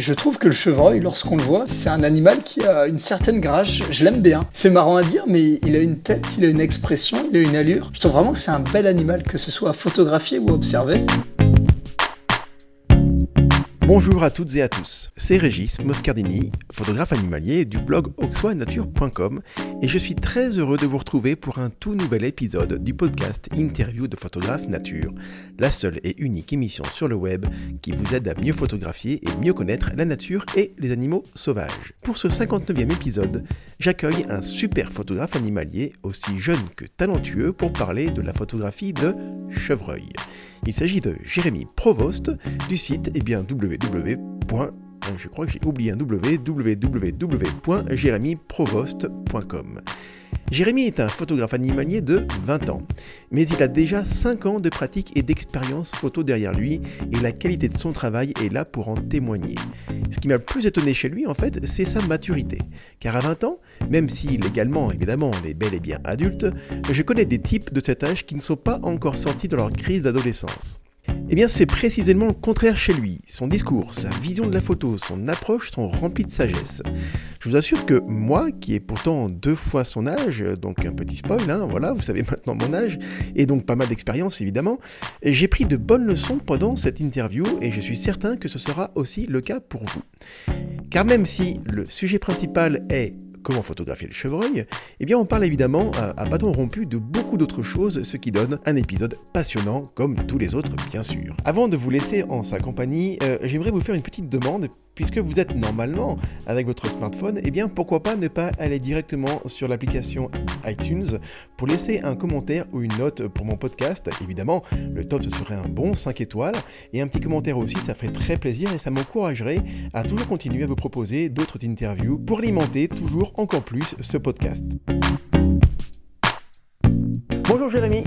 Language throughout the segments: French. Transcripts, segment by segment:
Je trouve que le chevreuil, lorsqu'on le voit, c'est un animal qui a une certaine grâce. Je l'aime bien. C'est marrant à dire, mais il a une tête, il a une expression, il a une allure. Je trouve vraiment que c'est un bel animal, que ce soit photographié ou observé. Bonjour à toutes et à tous, c'est Régis Moscardini, photographe animalier du blog oxoanature.com et je suis très heureux de vous retrouver pour un tout nouvel épisode du podcast Interview de photographe nature, la seule et unique émission sur le web qui vous aide à mieux photographier et mieux connaître la nature et les animaux sauvages. Pour ce 59e épisode, j'accueille un super photographe animalier aussi jeune que talentueux pour parler de la photographie de chevreuil. Il s'agit de Jérémy Provost du site eh bien, www. J'ai oublié un www.jérémyprovost.com. Jérémy est un photographe animalier de 20 ans, mais il a déjà 5 ans de pratique et d'expérience photo derrière lui, et la qualité de son travail est là pour en témoigner. Ce qui m'a le plus étonné chez lui, en fait, c'est sa maturité. Car à 20 ans, même si légalement, évidemment, on est bel et bien adulte, je connais des types de cet âge qui ne sont pas encore sortis de leur crise d'adolescence. Eh bien, c'est précisément le contraire chez lui. Son discours, sa vision de la photo, son approche sont remplis de sagesse. Je vous assure que moi, qui ai pourtant deux fois son âge, donc un petit spoil, hein, voilà, vous savez maintenant mon âge, et donc pas mal d'expérience évidemment, j'ai pris de bonnes leçons pendant cette interview et je suis certain que ce sera aussi le cas pour vous. Car même si le sujet principal est comment photographier le chevreuil, eh bien on parle évidemment à, bâton rompu de beaucoup d'autres choses, ce qui donne un épisode passionnant comme tous les autres bien sûr. Avant de vous laisser en sa compagnie, euh, j'aimerais vous faire une petite demande puisque vous êtes normalement avec votre smartphone, eh bien pourquoi pas ne pas aller directement sur l'application iTunes pour laisser un commentaire ou une note pour mon podcast. Évidemment, le top ce serait un bon 5 étoiles et un petit commentaire aussi, ça ferait très plaisir et ça m'encouragerait à toujours continuer à vous proposer d'autres interviews pour alimenter toujours encore plus ce podcast. Bonjour Jérémy.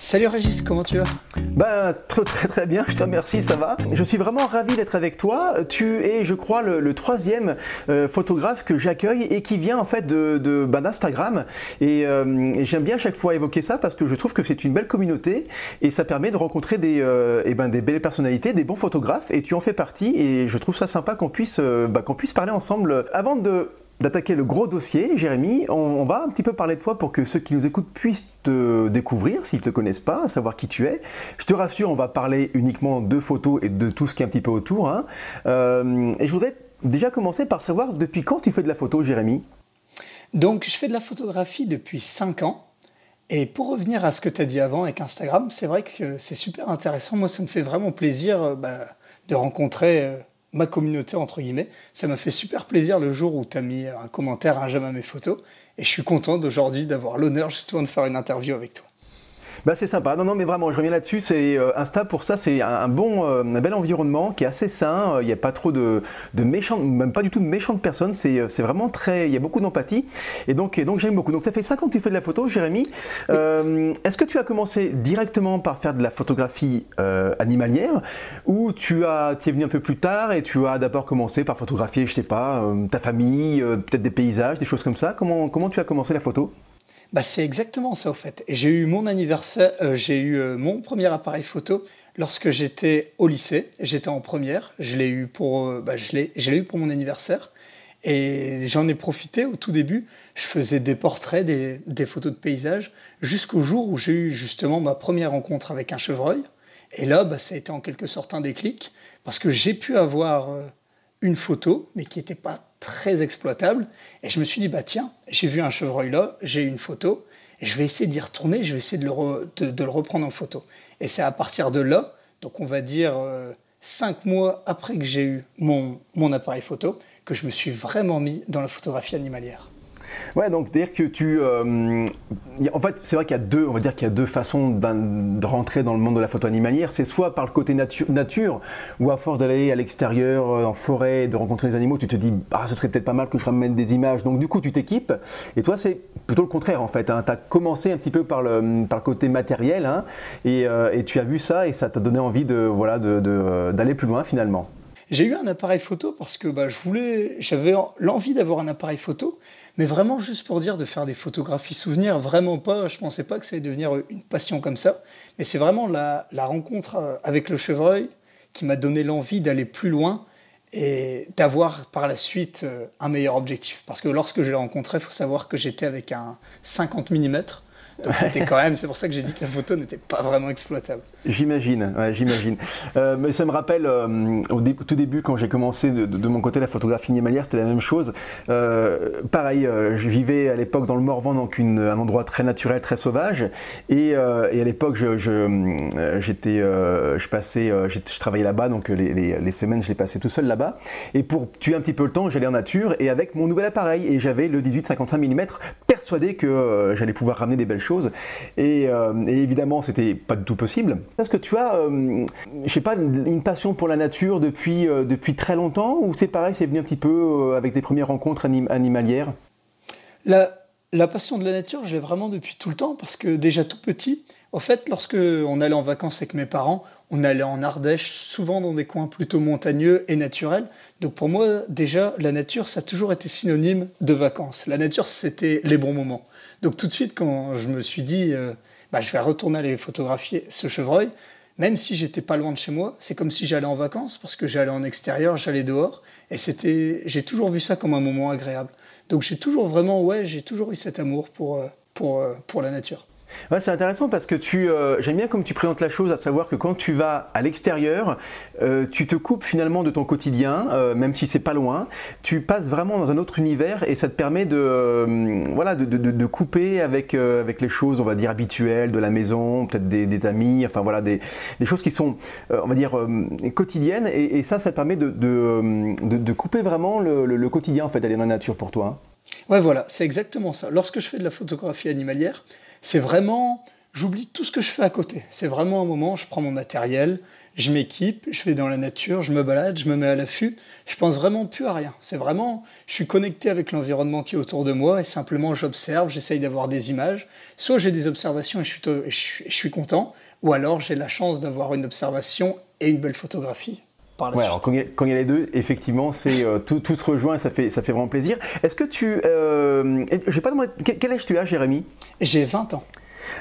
Salut Régis, comment tu vas? Ben très très très bien, je te remercie, ça va. Je suis vraiment ravi d'être avec toi. Tu es, je crois, le, troisième euh, photographe que j'accueille et qui vient en fait de, de ben, d'Instagram. Et, euh, et, j'aime bien à chaque fois évoquer ça parce que je trouve que c'est une belle communauté et ça permet de rencontrer des, euh, et ben, des belles personnalités, des bons photographes. Et tu en fais partie et je trouve ça sympa qu'on puisse, ben, qu'on puisse parler ensemble. Avant de d'attaquer le gros dossier, Jérémy, on, va un petit peu parler de toi pour que ceux qui nous écoutent puissent te découvrir s'ils ne te connaissent pas, savoir qui tu es. Je te rassure, on va parler uniquement de photos et de tout ce qui est un petit peu autour. Hein. Euh, et je voudrais déjà commencer par savoir depuis quand tu fais de la photo, Jérémy Donc, je fais de la photographie depuis 5 ans. Et pour revenir à ce que tu as dit avant avec Instagram, c'est vrai que c'est super intéressant. Moi, ça me fait vraiment plaisir euh, bah, de rencontrer euh, ma communauté, entre guillemets. Ça m'a fait super plaisir le jour où tu as mis un commentaire, un j'aime à mes photos. Et je suis content d'aujourd'hui d'avoir l'honneur justement de faire une interview avec toi. Bah c'est sympa. Non, non, mais vraiment, je reviens là-dessus. C'est euh, Insta pour ça, c'est un, bon, euh, un bel environnement qui est assez sain. Il n'y a pas trop de, de méchants, même pas du tout de méchantes personnes. C'est, euh, c'est vraiment très, il y a beaucoup d'empathie. Et donc, donc j'aime beaucoup. Donc ça fait 5 ans que tu fais de la photo, Jérémy. est-ce que tu as commencé directement par faire de la photographie animalière ou tu as, tu es venu un peu plus tard et tu as d'abord commencé par photographier, je sais pas, ta famille, peut-être des paysages, des choses comme ça? Comment, comment tu as commencé la photo? Bah, c'est exactement ça, au fait. J'ai eu mon anniversaire, euh, j'ai eu euh, mon premier appareil photo lorsque j'étais au lycée. J'étais en première. Je l'ai eu pour, euh, bah, je l'ai, eu pour mon anniversaire. Et j'en ai profité au tout début. Je faisais des portraits, des, des photos de paysages, jusqu'au jour où j'ai eu justement ma première rencontre avec un chevreuil. Et là, bah, ça a été en quelque sorte un déclic, parce que j'ai pu avoir une photo, mais qui n'était pas très exploitable. Et je me suis dit, bah tiens, j'ai vu un chevreuil là, j'ai une photo, je vais essayer d'y retourner, je vais essayer de le, de, le, reprendre en photo. Et c'est à partir de là, donc on va dire euh, cinq mois après que j'ai eu mon, mon appareil photo, que je me suis vraiment mis dans la photographie animalière. Ouais, donc dire que tu, euh, en fait, c'est vrai qu'il y a deux, on va dire qu'il y a deux façons de rentrer dans le monde de la photo animalière. C'est soit par le côté nature, nature, où à force d'aller à l'extérieur, euh, en forêt, de rencontrer les animaux, tu te dis, ah, ce serait peut-être pas mal que je ramène des images. Donc du coup, tu t'équipes. Et toi, c'est plutôt le contraire en fait. Hein. Tu as commencé un petit peu par le, par le côté matériel, hein, et, euh, tu as vu ça et ça t'a donné envie de, voilà, d'aller plus loin finalement. J'ai eu un appareil photo parce que bah, je voulais, j'avais l'envie d'avoir un appareil photo, mais vraiment juste pour dire de faire des photographies souvenirs, vraiment pas. Je pensais pas que ça allait devenir une passion comme ça, mais c'est vraiment la, rencontre euh, avec le chevreuil qui m'a donné l'envie d'aller plus loin et d'avoir par la suite euh, un meilleur objectif. Parce que lorsque je l'ai rencontré, il faut savoir que j'étais avec un 50 mm donc c'était quand même, c'est pour ça que j'ai dit que la photo n'était pas vraiment exploitable. J'imagine, ouais, j'imagine. Euh, mais ça me rappelle euh, au tout début quand j'ai commencé de, mon côté la photographie animalière, c'était la même chose. Euh, pareil, je vivais à l'époque dans le Morvan, donc une, un endroit très naturel, très sauvage. Et, et à l'époque, je, je, j'étais, je passais, je travaillais là-bas, donc les, les, les, semaines, je les passais tout seul là-bas. Et pour tuer un petit peu le temps, j'allais en nature et avec mon nouvel appareil. Et j'avais le 18-55 mm, persuadé que j'allais pouvoir ramener des belles choses euh, et, évidemment, c'était pas du tout possible. Est-ce que tu as, euh, je sais pas, une passion pour la nature depuis, euh, depuis très longtemps ou c'est pareil, c'est venu un petit peu avec des premières rencontres animalières? La, la passion de la nature, j'ai vraiment depuis tout le temps parce que déjà tout petit, en fait, lorsque on allait en vacances avec mes parents, on allait en Ardèche, souvent dans des coins plutôt montagneux et naturels. Donc pour moi, déjà, la nature, ça a toujours été synonyme de vacances. La nature, c'était les bons moments. Donc tout de suite, quand je me suis dit, euh, bah, je vais retourner aller photographier ce chevreuil, même si j'étais pas loin de chez moi, c'est comme si j'allais en vacances parce que j'allais en extérieur, j'allais dehors, et c'était, j'ai toujours vu ça comme un moment agréable. Donc j'ai toujours vraiment, ouais, j'ai toujours eu cet amour pour, euh, pour, euh, pour la nature. Ouais, c'est intéressant parce que tu, euh, j'aime bien comme tu présentes la chose, à savoir que quand tu vas à l'extérieur, euh, tu te coupes finalement de ton quotidien, euh, même si c'est pas loin. Tu passes vraiment dans un autre univers et ça te permet de, voilà, de, de, de, couper avec avec les choses, on va dire habituelles de la maison, peut-être des, des, amis, enfin voilà, des, des choses qui sont, on va dire quotidiennes. Et, ça, ça te permet de, de, couper vraiment le, le, quotidien en fait, d'aller dans la nature pour toi. Hein. Ouais, voilà, c'est exactement ça. Lorsque je fais de la photographie animalière c'est vraiment, j'oublie tout ce que je fais à côté. C'est vraiment un moment, je prends mon matériel, je m'équipe, je vais dans la nature, je me balade, je me mets à l'affût. Je pense vraiment plus à rien. C'est vraiment, je suis connecté avec l'environnement qui est autour de moi et simplement j'observe, j'essaye d'avoir des images. Soit j'ai des observations et je suis, je suis content, ou alors j'ai la chance d'avoir une observation et une belle photographie. Ouais, alors quand, il y a, les deux, effectivement, c'est euh, tout, tout, se rejoint et ça fait, ça fait vraiment plaisir. Est-ce que tu. Euh, j'ai pas demandé. Quel âge tu as, Jérémy? J'ai 20 ans.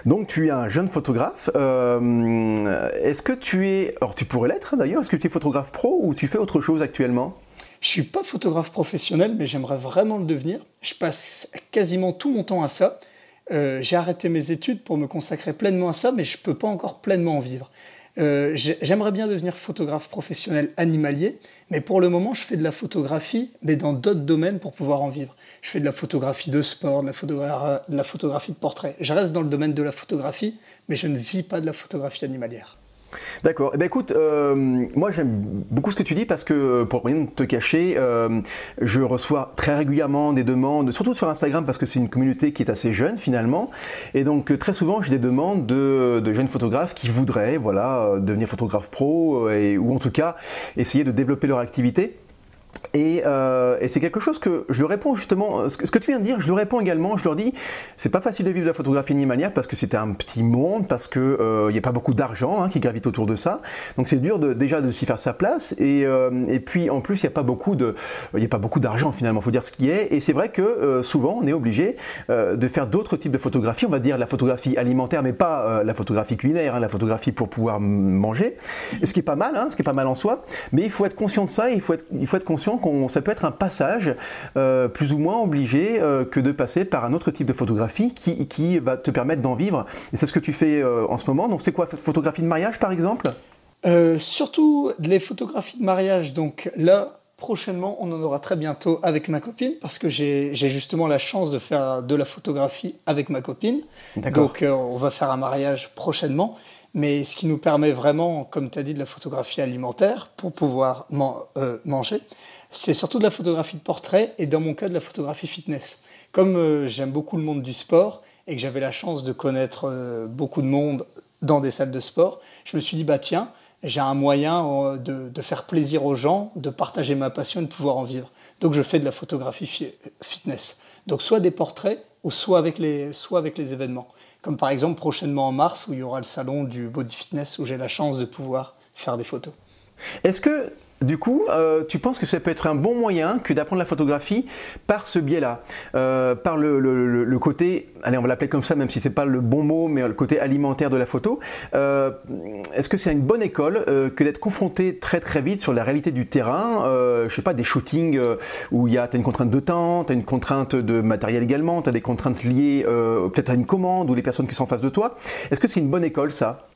Donc tu es un jeune photographe. Euh, est-ce que tu es. Alors tu pourrais l'être hein, d'ailleurs. Est-ce que tu es photographe pro ou tu fais autre chose actuellement? Je suis pas photographe professionnel, mais j'aimerais vraiment le devenir. Je passe quasiment tout mon temps à ça. Euh, j'ai arrêté mes études pour me consacrer pleinement à ça, mais je peux pas encore pleinement en vivre. Euh, j'aimerais bien devenir photographe professionnel animalier, mais pour le moment, je fais de la photographie, mais dans d'autres domaines pour pouvoir en vivre. Je fais de la photographie de sport, de la, de la photographie de portrait. Je reste dans le domaine de la photographie, mais je ne vis pas de la photographie animalière. D'accord. Eh ben écoute, euh, moi j'aime beaucoup ce que tu dis parce que pour rien te cacher, euh, je reçois très régulièrement des demandes, surtout sur Instagram parce que c'est une communauté qui est assez jeune finalement, et donc très souvent j'ai des demandes de, de, jeunes photographes qui voudraient voilà devenir photographe pro et, ou en tout cas essayer de développer leur activité. Euh, et, c'est quelque chose que je leur réponds justement, ce que, tu viens de dire, je leur réponds également, je leur dis, c'est pas facile de vivre de la photographie animalière parce que c'est un petit monde, parce qu'il n'y euh, a pas beaucoup d'argent hein, qui gravite autour de ça. Donc c'est dur de, déjà de s'y faire sa place. Et, euh, et puis en plus, il n'y a pas beaucoup de, il a pas beaucoup d'argent finalement, faut dire ce qui est. Et c'est vrai que souvent, on est obligé de faire d'autres types de photographie, on va dire la photographie alimentaire, mais pas la photographie culinaire, hein, la photographie pour pouvoir manger. Et ce qui est pas mal, hein, ce qui est pas mal en soi. Mais il faut être conscient de ça, il faut être, il faut être conscient ça peut être un passage euh, plus ou moins obligé euh, que de passer par un autre type de photographie qui, qui va te permettre d'en vivre. Et c'est ce que tu fais euh, en ce moment. Donc c'est quoi, photographie de mariage par exemple? Surtout les photographies de mariage. Donc là, prochainement, on en aura très bientôt avec ma copine parce que j'ai justement la chance de faire de la photographie avec ma copine. Donc on va faire un mariage prochainement mais ce qui nous permet vraiment, comme tu as dit, de la photographie alimentaire pour pouvoir manger c'est surtout de la photographie de portrait et dans mon cas de la photographie fitness. Comme euh, j'aime beaucoup le monde du sport et que j'avais la chance de connaître euh, beaucoup de monde dans des salles de sport, je me suis dit, bah tiens, j'ai un moyen euh, de, faire plaisir aux gens, de partager ma passion et de pouvoir en vivre. Donc je fais de la photographie fitness. Donc soit des portraits ou soit avec les, soit avec les événements. Comme par exemple prochainement en mars où il y aura le salon du body fitness où j'ai la chance de pouvoir faire des photos. Est-ce que Du coup, euh, tu penses que ça peut être un bon moyen que d'apprendre la photographie par ce biais-là, euh, par le, côté, allez, on va l'appeler comme ça, même si c'est pas le bon mot, mais le côté alimentaire de la photo. Euh, est-ce que c'est une bonne école que d'être confronté très très vite sur la réalité du terrain Je sais pas, des shootings où il y a, as une contrainte de temps, as une contrainte de matériel également, as des contraintes liées peut-être à une commande ou les personnes qui sont en face de toi. Est-ce que c'est une bonne école ça?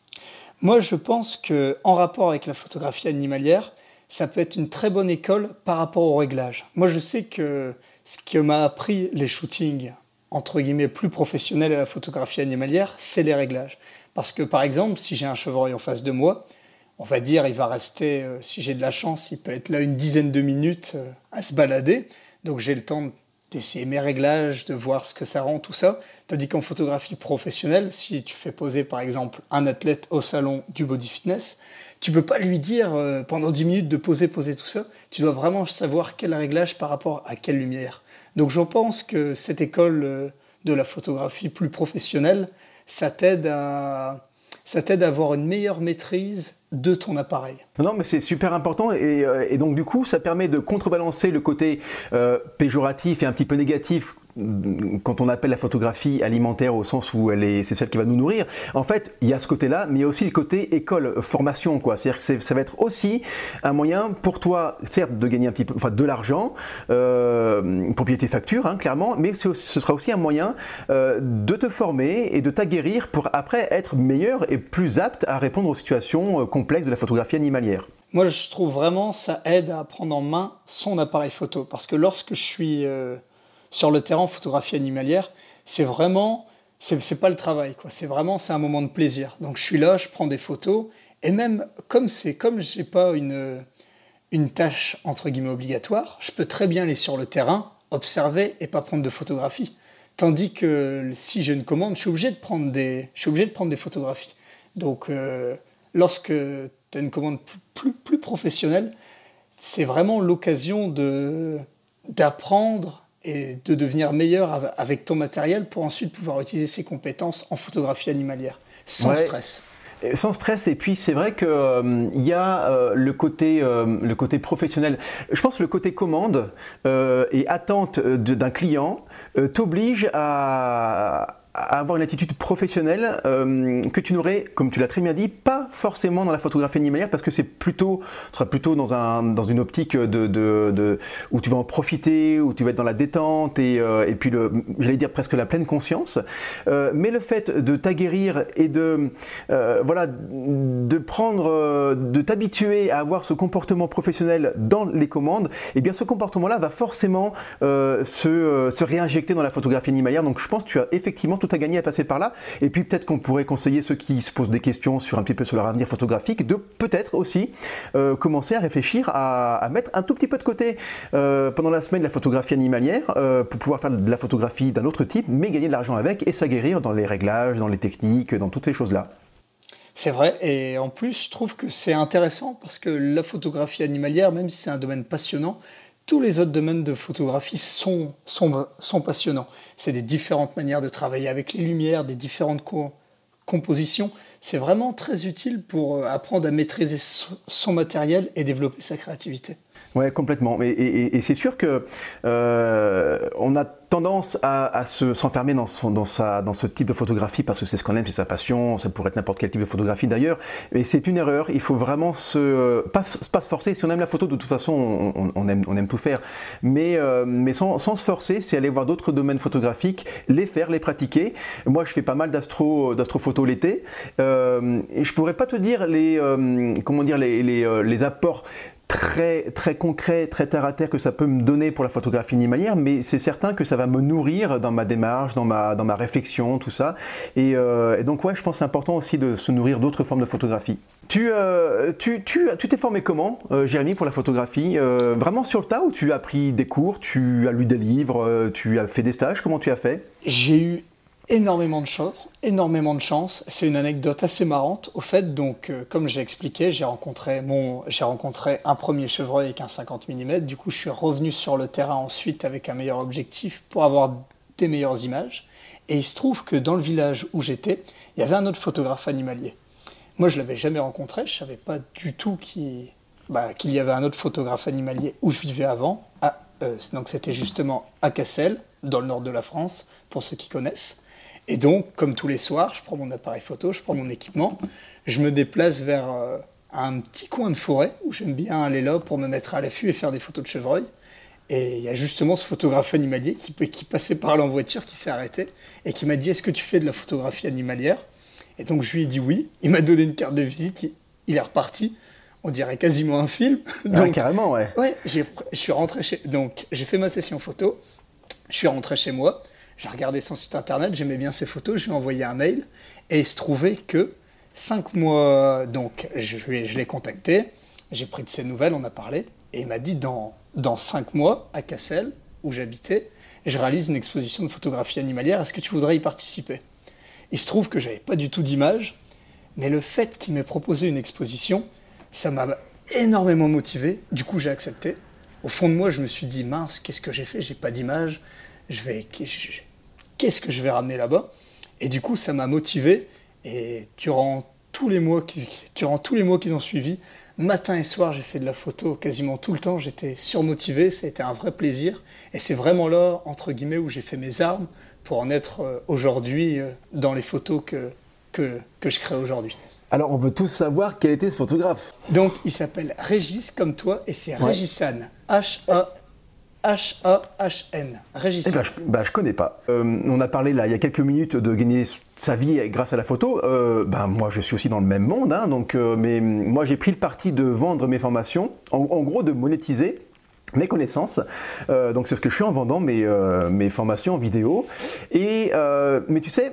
Moi, je pense que en rapport avec la photographie animalière ça peut être une très bonne école par rapport au réglage. Moi, je sais que ce que m'a appris les shootings, entre guillemets, plus professionnels à la photographie animalière, c'est les réglages. Parce que, par exemple, si j'ai un chevreuil en face de moi, on va dire, il va rester, euh, si j'ai de la chance, il peut être là une dizaine de minutes euh, à se balader. Donc, j'ai le temps d'essayer mes réglages, de voir ce que ça rend, tout ça. Tandis qu'en photographie professionnelle, si tu fais poser par exemple un athlète au salon du body fitness, tu peux pas lui dire euh, pendant 10 minutes de poser, poser tout ça. Tu dois vraiment savoir quel réglage par rapport à quelle lumière. Donc je pense que cette école euh, de la photographie plus professionnelle, ça t'aide à, ça t'aide à avoir une meilleure maîtrise de ton appareil. Non, mais c'est super important et, euh, donc du coup, ça permet de contrebalancer le côté péjoratif et un petit peu négatif quand on appelle la photographie alimentaire au sens où elle est, c'est celle qui va nous nourrir, en fait, il y a ce côté-là, mais il y a aussi le côté école, formation, quoi. C'est-à-dire que ça va être aussi un moyen pour toi, certes, de gagner un petit peu, enfin, de l'argent euh, pour payer tes factures, hein, clairement, mais ce sera aussi un moyen euh, de te former et de t'aguerrir pour après être meilleur et plus apte à répondre aux situations euh, complexes de la photographie animalière. Moi, je trouve vraiment ça aide à prendre en main son appareil photo, parce que lorsque je suis sur le terrain photographie animalière, c'est vraiment, c'est pas le travail, quoi. C'est vraiment, c'est un moment de plaisir. Donc je suis là, je prends des photos, et même comme c'est, comme j'ai pas une, une tâche entre guillemets obligatoire, je peux très bien aller sur le terrain, observer et pas prendre de photographies. Tandis que si j'ai une commande, je suis obligé de prendre des, je suis obligé de prendre des photographies. Donc euh, lorsque tu as une commande plus, plus professionnelle, c'est vraiment l'occasion d'apprendre et de devenir meilleur avec ton matériel pour ensuite pouvoir utiliser ses compétences en photographie animalière, sans stress. Sans stress, et puis c'est vrai qu'il euh, y a euh, le, côté, euh, le côté professionnel. Je pense que le côté commande et attente d'un client t'oblige à, avoir une attitude professionnelle euh, que tu n'aurais, comme tu l'as très bien dit, pas forcément dans la photographie animalière parce que c'est plutôt, tu seras plutôt dans, un, dans une optique de, de, de, où tu vas en profiter, où tu vas être dans la détente et, euh, et puis le, j'allais dire presque la pleine conscience. Euh, mais le fait de t'aguerrir et de, euh, voilà, de prendre, de t'habituer à avoir ce comportement professionnel dans les commandes, eh bien ce comportement-là va forcément se, se réinjecter dans la photographie animalière. Donc je pense que tu as effectivement tout à gagner à passer par là. Et puis peut-être qu'on pourrait conseiller ceux qui se posent des questions sur un petit peu sur leur avenir photographique de peut-être aussi euh, commencer à réfléchir à, mettre un tout petit peu de côté euh, pendant la semaine la photographie animalière euh, pour pouvoir faire de la photographie d'un autre type, mais gagner de l'argent avec et s'aguerrir dans les réglages, dans les techniques, dans toutes ces choses-là. C'est vrai, et en plus, je trouve que c'est intéressant parce que la photographie animalière, même si c'est un domaine passionnant, tous les autres domaines de photographie sont, sont, passionnants. C'est des différentes manières de travailler avec les lumières, des différentes compositions. C'est vraiment très utile pour euh, apprendre à maîtriser son matériel et développer sa créativité. Ouais, complètement. Et, et, c'est sûr que euh, on a tendance à, se s'enfermer dans, dans, sa, dans ce type de photographie parce que c'est ce qu'on aime, c'est sa passion. Ça pourrait être n'importe quel type de photographie d'ailleurs. Mais c'est une erreur. Il faut vraiment se pas, pas, se forcer. Si on aime la photo, de toute façon, on, aime, on aime tout faire. Mais, euh, mais sans, sans, se forcer, c'est aller voir d'autres domaines photographiques, les faire, les pratiquer. Moi, je fais pas mal d'astro d'astrophoto l'été. Euh, et je pourrais pas te dire les euh, comment dire les, les, les apports très, très concret, très terre à terre que ça peut me donner pour la photographie animalière, mais c'est certain que ça va me nourrir dans ma démarche, dans ma, dans ma réflexion, tout ça. Et, euh, donc, ouais, je pense c'est important aussi de se nourrir d'autres formes de photographie. Tu euh, tu, tu, tu t'es formé comment, euh, Jérémy, pour la photographie Vraiment sur le tas ou tu as pris des cours, tu as lu des livres, tu as fait des stages Comment tu as fait? J'ai eu énormément de chance, énormément de chance. C'est une anecdote assez marrante. Au fait, donc, euh, comme j'ai expliqué, j'ai rencontré mon, j'ai rencontré un premier chevreuil avec un 50 mm. Du coup, je suis revenu sur le terrain ensuite avec un meilleur objectif pour avoir des meilleures images. Et il se trouve que dans le village où j'étais, il y avait un autre photographe animalier. Moi, je l'avais jamais rencontré. Je savais pas du tout qui, bah, qu'il y avait un autre photographe animalier où je vivais avant. Ah, donc c'était justement à Cassel, dans le nord de la France, pour ceux qui connaissent. Et donc, comme tous les soirs, je prends mon appareil photo, je prends mon équipement, je me déplace vers un petit coin de forêt où j'aime bien aller là pour me mettre à l'affût et faire des photos de chevreuil. Et il y a justement ce photographe animalier qui, qui passait par là en voiture, qui s'est arrêté et qui m'a dit Est-ce que tu fais de la photographie animalière? Et donc je lui ai dit oui. Il m'a donné une carte de visite, il, est reparti. On dirait quasiment un film. donc, carrément, ouais. Ouais, je suis rentré chez. Donc j'ai fait ma session photo, je suis rentré chez moi, j'ai regardé son site internet, j'aimais bien ses photos, je lui ai envoyé un mail et il se trouvait que cinq mois, donc je, l'ai contacté, j'ai pris de ses nouvelles, on a parlé, et il m'a dit dans dans cinq mois, à Cassel, où j'habitais, je réalise une exposition de photographie animalière. Est-ce que tu voudrais y participer? Il se trouve que j'avais pas du tout d'image, mais le fait qu'il m'ait proposé une exposition, ça m'a énormément motivé. Du coup, j'ai accepté. Au fond de moi, je me suis dit mince, qu'est-ce que j'ai fait? J'ai pas d'image. Je vais, qu'est-ce que je vais ramener là-bas Et du coup, ça m'a motivé. Et durant tous les mois qui, durant tous les mois qui ont suivi, Matin et soir, j'ai fait de la photo quasiment tout le temps. J'étais surmotivé, ça a été un vrai plaisir. Et c'est vraiment là, entre guillemets, où j'ai fait mes armes pour en être euh, aujourd'hui euh, dans les photos que, que, que je crée aujourd'hui. Alors, on veut tous savoir quel était ce photographe. Donc, il s'appelle Régis comme toi et c'est ouais. H-A H-A-H-N. Régis. Eh ben, je, bah, je connais pas. Euh, on a parlé là il y a quelques minutes de gagner sa vie grâce à la photo. Euh, ben, moi, je suis aussi dans le même monde. Hein, donc, euh, mais moi, j'ai pris le parti de vendre mes formations, en, gros, de monétiser mes connaissances. Donc, c'est ce que je suis en vendant mes, formations en vidéo. Mais tu sais,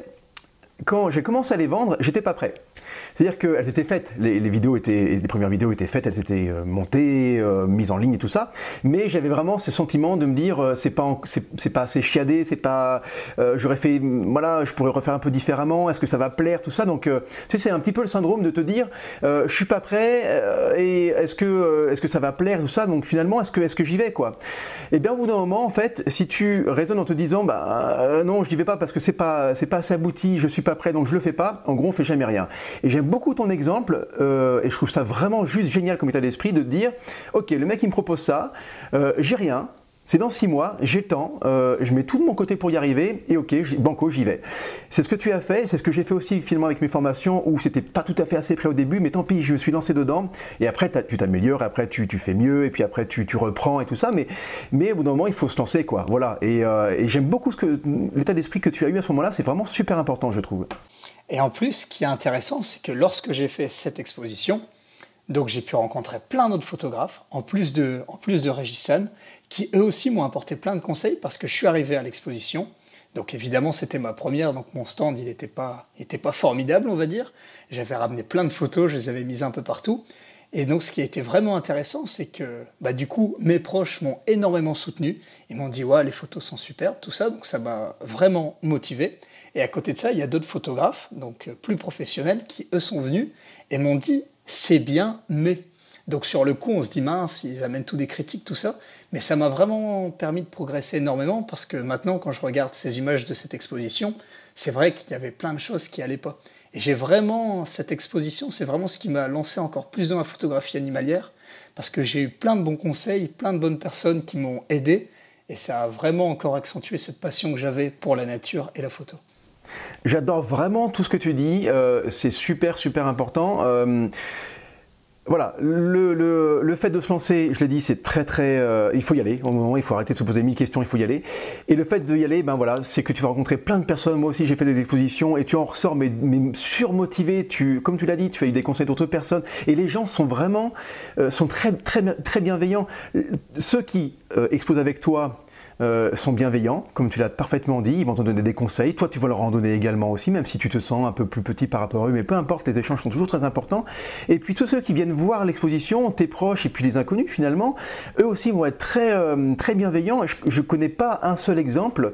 quand j'ai commencé à les vendre, j'étais pas prêt. C'est-à-dire qu'elles étaient faites, les, vidéos étaient, les premières vidéos étaient faites, elles étaient euh, montées, euh, mises en ligne et tout ça, mais j'avais vraiment ce sentiment de me dire euh, c'est pas c'est pas assez chiadé, c'est pas j'aurais fait voilà, je pourrais refaire un peu différemment, est-ce que ça va plaire tout ça. Donc tu sais c'est un petit peu le syndrome de te dire je suis pas prêt et est-ce que est-ce que ça va plaire tout ça. Donc finalement est-ce que est-ce que j'y vais quoi? Et eh bien au bout d'un moment en fait, si tu raisonnes en te disant bah non, je n'y vais pas parce que c'est pas c'est pas assez abouti, je suis prêt donc je le fais pas, en gros on fait jamais rien. Et j'aime beaucoup ton exemple, euh, et je trouve ça vraiment juste génial comme état d'esprit de dire, ok, le mec il me propose ça, euh, j'ai rien, c'est dans six mois, temps, euh, je mets tout de mon côté pour y arriver, et ok, banco, j'y vais. C'est ce que tu as fait, c'est ce que j'ai fait aussi finalement avec mes formations, où c'était pas tout à fait assez près au début, mais tant pis, je me suis lancé dedans, et après tu t'améliores, après tu, fais mieux, et puis après tu, reprends et tout ça, mais, mais au bout d'un moment, il faut se lancer, quoi. Voilà, et, et j'aime beaucoup l'état d'esprit que tu as eu à ce moment-là, c'est vraiment super important, je trouve. Et en plus, ce qui est intéressant, c'est que lorsque j'ai fait cette exposition, donc j'ai pu rencontrer plein d'autres photographes, en plus de, en plus de qui eux aussi m'ont apporté plein de conseils parce que je suis arrivé à l'exposition. Donc évidemment, c'était ma première, donc mon stand, il n'était pas, pas formidable, on va dire. J'avais ramené plein de photos, je les avais mises un peu partout. Et donc, ce qui a été vraiment intéressant, c'est que, bah, du coup, mes proches m'ont énormément soutenu. Ils m'ont dit, ouais, les photos sont superbes, tout ça. Donc, ça m'a vraiment motivé. Et à côté de ça, il y a d'autres photographes, donc plus professionnels, qui eux sont venus et m'ont dit, c'est bien, mais. Donc, sur le coup, on se dit, mince, ils amènent tout des critiques, tout ça. Mais ça m'a vraiment permis de progresser énormément parce que maintenant, quand je regarde ces images de cette exposition, c'est vrai qu'il y avait plein de choses qui n'allaient pas. Et j'ai vraiment, cette exposition, c'est vraiment ce qui m'a lancé encore plus dans la photographie animalière, parce que j'ai eu plein de bons conseils, plein de bonnes personnes qui m'ont aidé, et ça a vraiment encore accentué cette passion que j'avais pour la nature et la photo. J'adore vraiment tout ce que tu dis, euh, c'est super super important. Euh, voilà, le, le, fait de se lancer, je l'ai dit, c'est très très. Euh, il faut y aller. Au moment, il faut arrêter de se poser mille questions, il faut y aller. Et le fait d'y aller, ben voilà, c'est que tu vas rencontrer plein de personnes. Moi aussi, j'ai fait des expositions et tu en ressors, mais, mais surmotivé. Tu, comme tu l'as dit, tu as eu des conseils d'autres personnes et les gens sont vraiment, euh, sont très très très bienveillants. Ceux qui euh, exposent avec toi, euh, sont bienveillants, comme tu l'as parfaitement dit, ils vont te donner des conseils, toi tu vas leur en donner également aussi, même si tu te sens un peu plus petit par rapport à eux, mais peu importe, les échanges sont toujours très importants. Et puis tous ceux qui viennent voir l'exposition, tes proches et puis les inconnus finalement, eux aussi vont être très, euh, très bienveillants. Je ne connais pas un seul exemple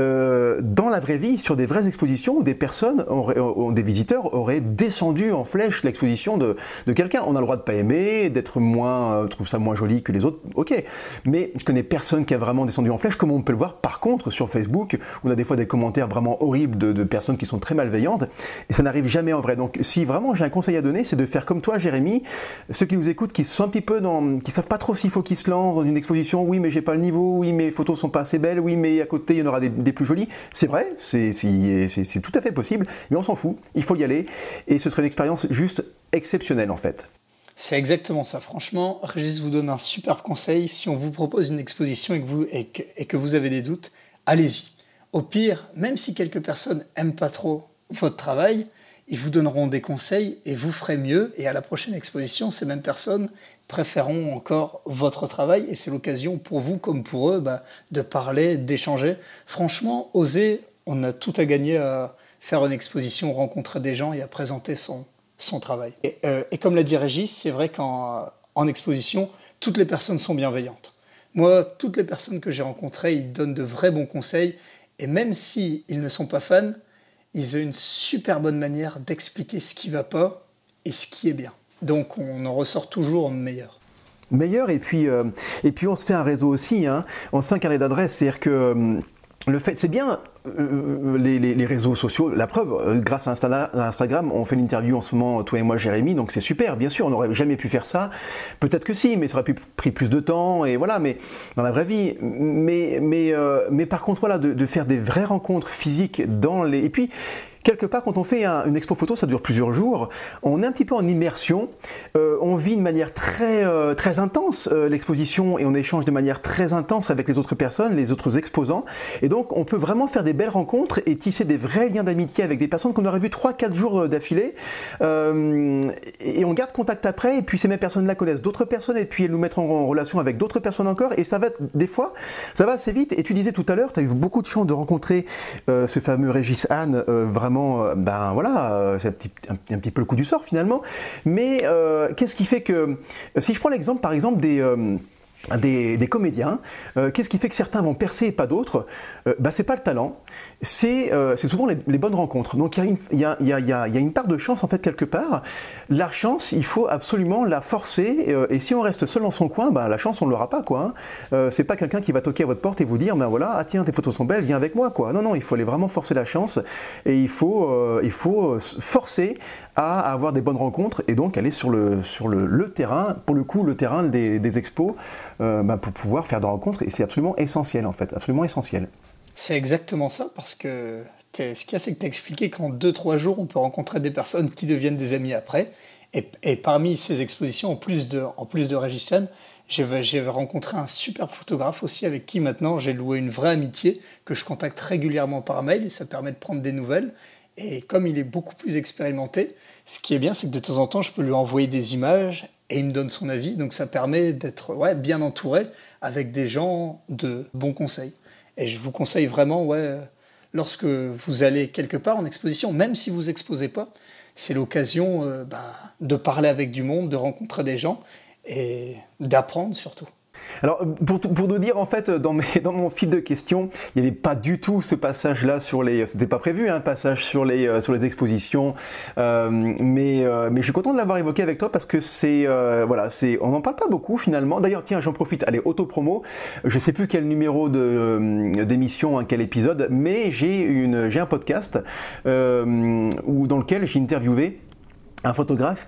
euh, dans la vraie vie, sur des vraies expositions où des personnes, auraient, des visiteurs auraient descendu en flèche l'exposition de, quelqu'un. On a le droit de pas aimer, d'être moins, euh, trouve ça moins joli que les autres, ok. Mais je connais personne qui a vraiment descendu en flèche, comme on peut le voir par contre sur Facebook, on a des fois des commentaires vraiment horribles de, de personnes qui sont très malveillantes, et ça n'arrive jamais en vrai. Donc si vraiment j'ai un conseil à donner, c'est de faire comme toi, Jérémy, ceux qui nous écoutent, qui sont un petit peu dans, qui savent pas trop s'il faut qu'ils se lancent dans une exposition, oui mais j'ai pas le niveau, oui mes photos sont pas assez belles, oui mais à côté il y en aura des, plus jolies. C'est vrai, c'est tout à fait possible, mais on s'en fout, il faut y aller, et ce serait une expérience juste exceptionnelle en fait. C'est exactement ça. Franchement, Régis vous donne un super conseil. Si on vous propose une exposition et que vous, et que, vous avez des doutes, allez-y. Au pire, même si quelques personnes aiment pas trop votre travail, ils vous donneront des conseils et vous ferez mieux. Et à la prochaine exposition, ces mêmes personnes préféreront encore votre travail et c'est l'occasion pour vous comme pour eux bah, de parler, d'échanger. Franchement, oser, on a tout à gagner à faire une exposition, rencontrer des gens et à présenter son, son travail. Et, euh, comme l'a dit Régis, c'est vrai qu'en en exposition, toutes les personnes sont bienveillantes. Moi, toutes les personnes que j'ai rencontrées, ils donnent de vrais bons conseils et même s'ils ils ne sont pas fans, ils ont une super bonne manière d'expliquer ce qui va pas et ce qui est bien. Donc on en ressort toujours meilleur meilleur et puis euh, et puis on se fait un réseau aussi hein. on se fait un carnet d'adresses c'est à dire que euh, le fait, c'est bien euh, les, réseaux sociaux. La preuve, grâce à, Instagram, on fait l'interview en ce moment, toi et moi, Jérémy, donc c'est super. Bien sûr, on n'aurait jamais pu faire ça. Peut-être que si, mais ça aurait pu pris plus de temps et voilà. Mais dans la vraie vie, mais mais mais par contre, voilà, de, de, faire des vraies rencontres physiques dans les et puis quelque part, quand on fait une expo photo, ça dure plusieurs jours, on est un petit peu en immersion, euh, on vit de manière très, euh, très intense euh, l'exposition et on échange de manière très intense avec les autres personnes, les autres exposants. Et donc, on peut vraiment faire des belles rencontres et tisser des vrais liens d'amitié avec des personnes qu'on aurait vues 3-4 jours d'affilée. et on garde contact après, et puis ces mêmes personnes-là connaissent d'autres personnes, et puis elles nous mettent en relation avec d'autres personnes encore. Et ça va, des fois, ça va assez vite. Et tu disais tout à l'heure, tu as eu beaucoup de chance de rencontrer ce fameux Régis Anne, vraiment euh, ben voilà, euh, c'est un petit, peu le coup du sort finalement. Mais euh, qu'est-ce qui fait que, si je prends l'exemple par exemple des des, comédiens. Euh, qu'est-ce qui fait que certains vont percer et pas d'autres? Euh, bah, C'est pas le talent, c'est euh, souvent les, bonnes rencontres. Donc il y, a une part de chance en fait quelque part. La chance, il faut absolument la forcer. Euh, et si on reste seul dans son coin, bah, la chance on ne l'aura pas. quoi. Hein. c'est pas quelqu'un qui va toquer à votre porte et vous dire ben voilà, ah tiens tes photos sont belles, viens avec moi. quoi. Non non, il faut aller vraiment forcer la chance et il faut, il faut forcer à avoir des bonnes rencontres et donc aller sur le, sur le, terrain, pour le coup le terrain des, des expos. Euh, bah, pour pouvoir faire des rencontres. Et c'est absolument essentiel, en fait, absolument essentiel. C'est exactement ça, parce que ce qu'il y a, c'est que tu as expliqué qu'en 2-3 jours, on peut rencontrer des personnes qui deviennent des amis après. Et, parmi ces expositions, en plus de, en plus de j'ai rencontré un super photographe aussi avec qui maintenant j'ai loué une vraie amitié que je contacte régulièrement par mail et ça permet de prendre des nouvelles. Et comme il est beaucoup plus expérimenté, ce qui est bien, c'est que de temps en temps, je peux lui envoyer des images et il me donne son avis. Donc ça permet d'être bien entouré avec des gens de bons conseils. Et je vous conseille vraiment, ouais, lorsque vous allez quelque part en exposition, même si vous exposez pas, c'est l'occasion euh, bah, de parler avec du monde, de rencontrer des gens et d'apprendre surtout. Alors, pour, pour nous dire, en fait, dans, mes, dans mon fil de questions, il n'y avait pas du tout ce passage-là sur les. C'était pas prévu, un hein, passage sur les, euh, sur les expositions. Euh, mais, euh, mais je suis content de l'avoir évoqué avec toi parce que c'est. voilà, c'est. On n'en parle pas beaucoup finalement. D'ailleurs, tiens, j'en profite. Allez, auto-promo. Je sais plus quel numéro d'émission, hein, quel épisode, mais j'ai un podcast où, dans lequel j'ai interviewé un photographe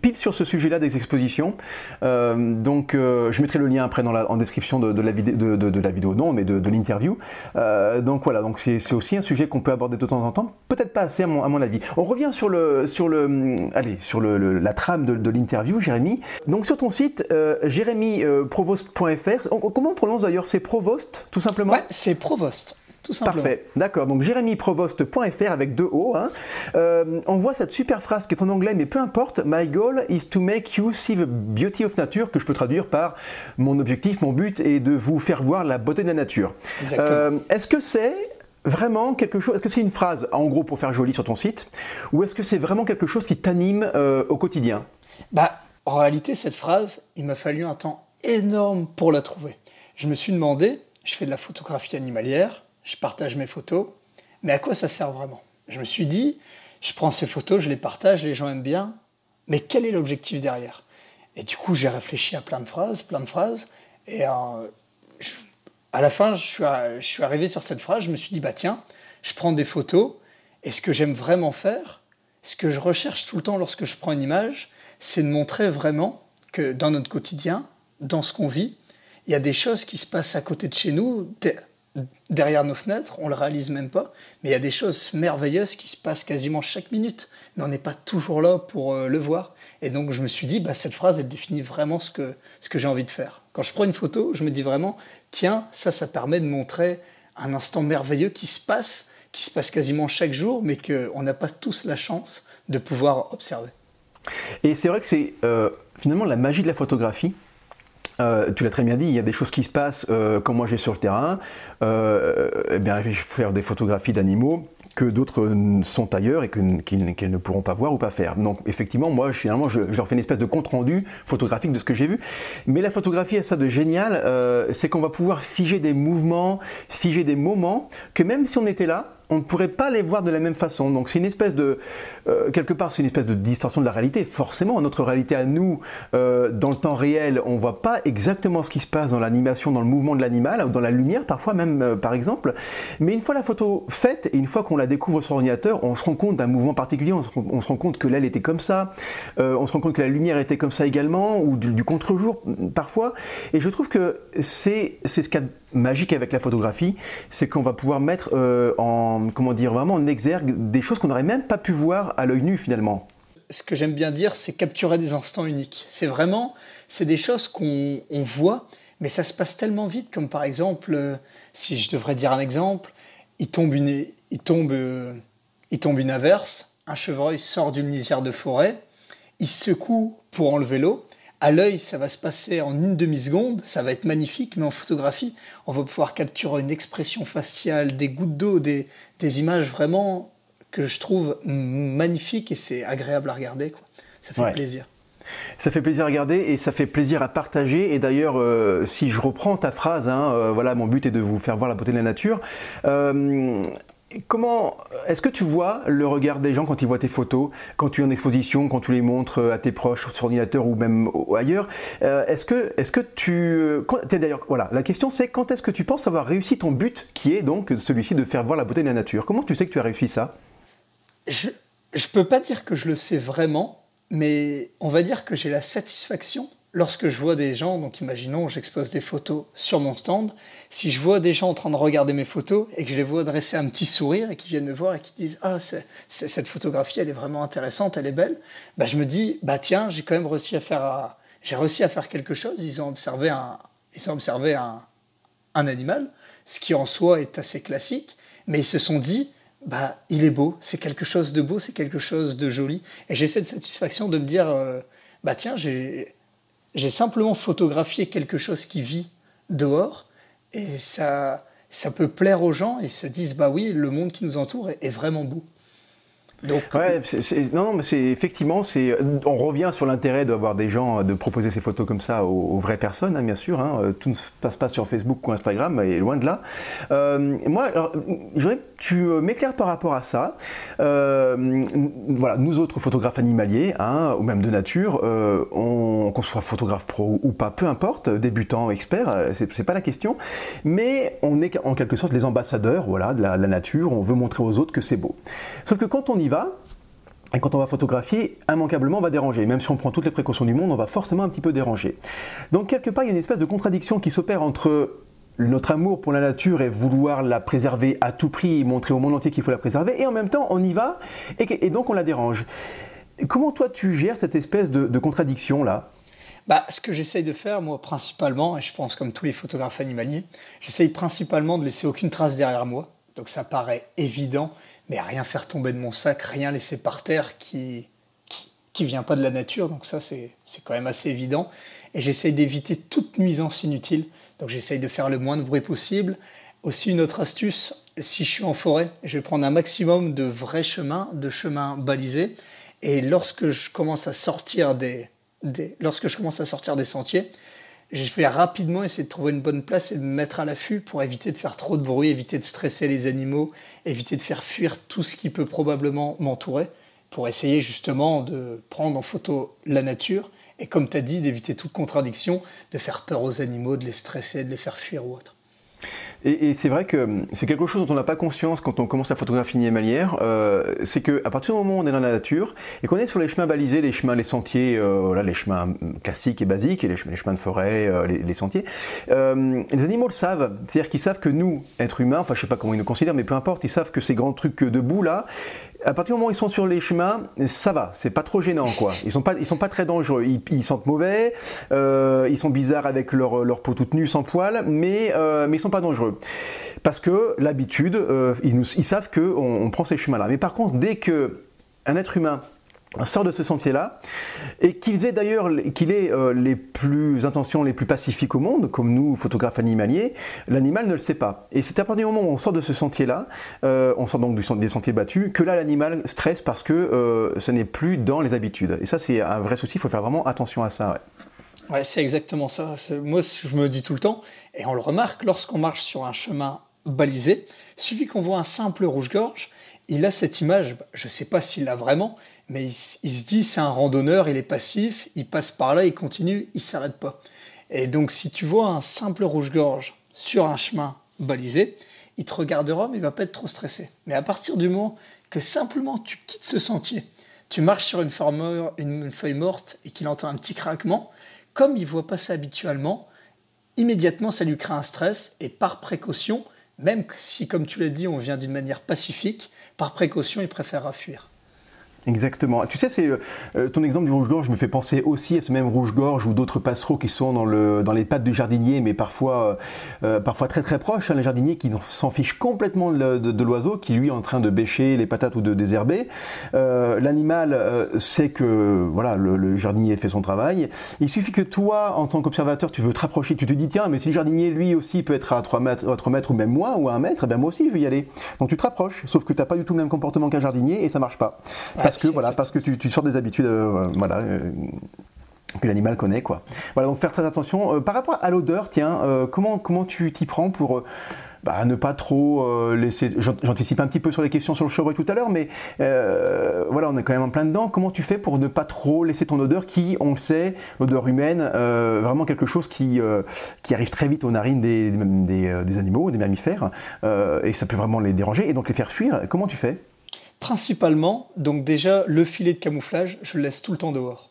pile sur ce sujet-là des expositions. Euh, donc, euh, je mettrai le lien après dans la, en description de, la, vidéo, non, mais de, l'interview. Euh, donc voilà, donc c'est aussi un sujet qu'on peut aborder de temps en temps, peut-être pas assez à mon, avis. On revient sur le, sur le, allez, sur le, la trame de, l'interview, Jérémy. Donc sur ton site, jérémyprovost.fr. Comment on prononce d'ailleurs? C'est Provost, tout simplement? Ouais, c'est Provost. Parfait, d'accord. Donc jérémyprovost.fr avec deux O. Hein. Euh, on voit cette super phrase qui est en anglais, mais peu importe. My goal is to make you see the beauty of nature, que je peux traduire par mon objectif, mon but est de vous faire voir la beauté de la nature. Euh, est-ce que c'est vraiment quelque chose Est-ce que c'est une phrase, en gros, pour faire joli sur ton site, ou est-ce que c'est vraiment quelque chose qui t'anime euh, au quotidien? Bah, en réalité, cette phrase, il m'a fallu un temps énorme pour la trouver. Je me suis demandé, je fais de la photographie animalière je partage mes photos, mais à quoi ça sert vraiment? Je me suis dit, je prends ces photos, je les partage, les gens aiment bien, mais quel est l'objectif derrière? Et du coup, j'ai réfléchi à plein de phrases, plein de phrases, et euh, à la fin, je suis, arrivé sur cette phrase, je me suis dit, bah tiens, je prends des photos, et ce que j'aime vraiment faire, ce que je recherche tout le temps lorsque je prends une image, c'est de montrer vraiment que dans notre quotidien, dans ce qu'on vit, il y a des choses qui se passent à côté de chez nous, derrière nos fenêtres, on le réalise même pas, mais il y a des choses merveilleuses qui se passent quasiment chaque minute, mais on n'est pas toujours là pour euh, le voir. Et donc je me suis dit, bah, cette phrase, elle définit vraiment ce que, ce que j'ai envie de faire. Quand je prends une photo, je me dis vraiment, tiens, ça, ça permet de montrer un instant merveilleux qui se passe, qui se passe quasiment chaque jour, mais qu'on n'a pas tous la chance de pouvoir observer. Et c'est vrai que c'est euh, finalement la magie de la photographie, euh, tu l'as très bien dit, il y a des choses qui se passent euh, quand moi je vais sur le terrain. Euh, eh bien, je vais faire des photographies d'animaux que d'autres sont ailleurs et qu'elles ne pourront pas voir ou pas faire. Donc effectivement, moi finalement, je, leur fais une espèce de compte rendu photographique de ce que j'ai vu. Mais la photographie a ça de génial, c'est qu'on va pouvoir figer des mouvements, figer des moments que même si on était là, on ne pourrait pas les voir de la même façon. Donc c'est une espèce de, euh, quelque part, c'est une espèce de distorsion de la réalité. Forcément, notre réalité à nous, euh, dans le temps réel, on ne voit pas exactement ce qui se passe dans l'animation, dans le mouvement de l'animal, dans la lumière, parfois même, euh, par exemple. Mais une fois la photo faite et une fois qu'on la découvre sur ordinateur, on se rend compte d'un mouvement particulier. On se, rend compte que l'aile était comme ça. on se rend compte que la lumière était comme ça également, ou du, contre-jour parfois. Et je trouve que c'est ce qu'a magique avec la photographie, c'est qu'on va pouvoir mettre euh, en, comment dire, vraiment en exergue des choses qu'on n'aurait même pas pu voir à l'œil nu finalement. Ce que j'aime bien dire, c'est capturer des instants uniques. C'est vraiment, c'est des choses qu'on voit, mais ça se passe tellement vite, comme par exemple, euh, si je devrais dire un exemple, il tombe une, il tombe, euh, il tombe une averse, un chevreuil sort d'une lisière de forêt, il secoue pour enlever l'eau, à l'œil, ça va se passer en une demi-seconde, ça va être magnifique, mais en photographie, on va pouvoir capturer une expression faciale, des gouttes d'eau, des, images vraiment que je trouve magnifiques et c'est agréable à regarder. Ça fait plaisir. Ça fait plaisir à regarder et ça fait plaisir à partager. Et d'ailleurs, euh, si je reprends ta phrase, hein, euh, voilà, mon but est de vous faire voir la beauté de la nature. Euh, Comment est-ce que tu vois le regard des gens quand ils voient tes photos, quand tu es en exposition, quand tu les montres à tes proches sur ordinateur ou même ailleurs euh, Est-ce que, est-ce que tu, d'ailleurs, voilà, la question c'est quand est-ce que tu penses avoir réussi ton but, qui est donc celui-ci de faire voir la beauté de la nature? Comment tu sais que tu as réussi ça? Je ne peux pas dire que je le sais vraiment, mais on va dire que j'ai la satisfaction lorsque je vois des gens, donc imaginons, j'expose des photos sur mon stand, si je vois des gens en train de regarder mes photos et que je les vois dresser un petit sourire et qu'ils viennent me voir et qui disent Ah, cette photographie, elle est vraiment intéressante, elle est belle, bah, je me dis Bah tiens, j'ai quand même réussi à faire, j'ai réussi à faire quelque chose. Ils ont observé un, ils ont observé un, un animal, ce qui en soi est assez classique, mais ils se sont dit bah, il est beau, c'est quelque chose de beau, c'est quelque chose de joli. Et j'ai cette satisfaction de me dire, euh, bah tiens, j'ai j'ai simplement photographié quelque chose qui vit dehors et ça, peut plaire aux gens et se disent bah oui, le monde qui nous entoure est vraiment beau. Donc, non, mais c'est effectivement, c'est, on revient sur l'intérêt d'avoir des gens, de proposer ces photos comme ça aux, vraies personnes, hein, bien sûr. Hein, euh, tout ne se passe pas sur Facebook ou Instagram, et loin de là. Euh, moi, alors, je voudrais que tu euh, m'éclaires par rapport à ça. Euh, voilà, nous autres photographes animaliers, hein, ou même de nature, euh, on, qu'on soit photographe pro ou pas, peu importe, débutant, expert, c'est pas la question. Mais on est en quelque sorte les ambassadeurs, voilà, de la, de la nature. On veut montrer aux autres que c'est beau. Sauf que quand on y et quand on va photographier, immanquablement on va déranger. Même si on prend toutes les précautions du monde, on va forcément un petit peu déranger. Donc quelque part, il y a une espèce de contradiction qui s'opère entre notre amour pour la nature et vouloir la préserver à tout prix, montrer au monde entier qu'il faut la préserver, et en même temps on y va, et, donc on la dérange. Comment toi tu gères cette espèce de, contradiction là bah, ce que j'essaye de faire, moi, principalement, et je pense comme tous les photographes animaliers, j'essaye principalement de laisser aucune trace derrière moi. Donc ça paraît évident, mais rien faire tomber de mon sac, rien laisser par terre qui, qui, vient pas de la nature. Donc ça, c'est quand même assez évident. Et j'essaye d'éviter toute nuisance inutile. Donc j'essaye de faire le moins de bruit possible. Aussi, une autre astuce, si je suis en forêt, je vais prendre un maximum de vrais chemins, de chemins balisés. Et lorsque je commence à sortir des, des lorsque je commence à sortir des sentiers, je vais rapidement essayer de trouver une bonne place et de me mettre à l'affût pour éviter de faire trop de bruit, éviter de stresser les animaux, éviter de faire fuir tout ce qui peut probablement m'entourer, pour essayer justement de prendre en photo la nature et comme tu as dit, d'éviter toute contradiction, de faire peur aux animaux, de les stresser, de les faire fuir ou autre. Et, c'est vrai que c'est quelque chose dont on n'a pas conscience quand on commence la photographie animalière. Euh, c'est qu'à partir du moment où on est dans la nature et qu'on est sur les chemins balisés, les chemins, les sentiers, euh, voilà, les chemins classiques et basiques, et les, chemins, de forêt, euh, les, sentiers, les animaux le savent. C'est-à-dire qu'ils savent que nous, êtres humains, enfin je sais pas comment ils nous considèrent, mais peu importe, ils savent que ces grands trucs debout là, à partir du moment où ils sont sur les chemins, ça va, c'est pas trop gênant quoi. Ils sont pas, ils sont pas très dangereux. Ils, sentent mauvais, ils sont bizarres avec leur, leur peau toute nue sans poils, mais mais ils sont pas dangereux. Parce que l'habitude, euh, ils, savent qu'on on prend ces chemins-là. Mais par contre, dès que un être humain sort de ce sentier-là, et qu'il ait d'ailleurs qu'il euh, les plus intentions les plus pacifiques au monde, comme nous, photographes animaliers, l'animal ne le sait pas. Et c'est à partir du moment où on sort de ce sentier-là, euh, on sort donc des sentiers battus, que là l'animal stresse parce que ce n'est plus dans les habitudes. Et ça c'est un vrai souci, il faut faire vraiment attention à ça. C'est exactement ça. Moi, je me dis tout le temps, et on le remarque lorsqu'on marche sur un chemin balisé, suffit qu'on voit un simple rouge-gorge, il a cette image, je ne sais pas s'il l'a vraiment, mais il, se dit c'est un randonneur, il est passif, il passe par là, il continue, il s'arrête pas. Et donc si tu vois un simple rouge-gorge sur un chemin balisé, il te regardera, mais il va pas être trop stressé. Mais à partir du moment que simplement tu quittes ce sentier, tu marches sur une feuille morte et qu'il entend un petit craquement, comme il voit pas ça habituellement, immédiatement ça lui crée un stress et par précaution, même si comme tu l'as dit on vient d'une manière pacifique, par précaution il préférera fuir. Exactement. Tu sais, c'est euh, ton exemple du rouge-gorge me fait penser aussi à ce même rouge-gorge ou d'autres passereaux qui sont dans, le, dans les pattes du jardinier, mais parfois, euh, parfois très très proches. Hein, les jardiniers qui s'en fichent complètement de, l'oiseau, qui lui est en train de bêcher les patates ou de désherber. Euh, l'animal sait que voilà, le, jardinier fait son travail. Il suffit que toi, en tant qu'observateur, tu veux te rapprocher, tu te dis tiens, mais si le jardinier lui aussi peut être à 3 mètres, à 3 mètres ou même moi ou à 1 mètre, eh ben moi aussi je vais y aller. Donc tu te rapproches, sauf que tu n'as pas du tout le même comportement qu'un jardinier et ça marche pas parce que voilà, parce que tu, sors des habitudes, euh, voilà. Euh, que l'animal connaît quoi. Voilà donc faire très attention. Euh, par rapport à l'odeur, tiens, comment comment tu t'y prends pour bah, ne pas trop laisser. J'anticipe un petit peu sur les questions sur le chevreuil tout à l'heure, mais voilà, on est quand même en plein dedans. Comment tu fais pour ne pas trop laisser ton odeur, qui, on le sait, l'odeur humaine, vraiment quelque chose qui qui arrive très vite aux narines des, des, des animaux, des mammifères, et ça peut vraiment les déranger et donc les faire fuir. Comment tu fais? Principalement, donc déjà, le filet de camouflage, je le laisse tout le temps dehors.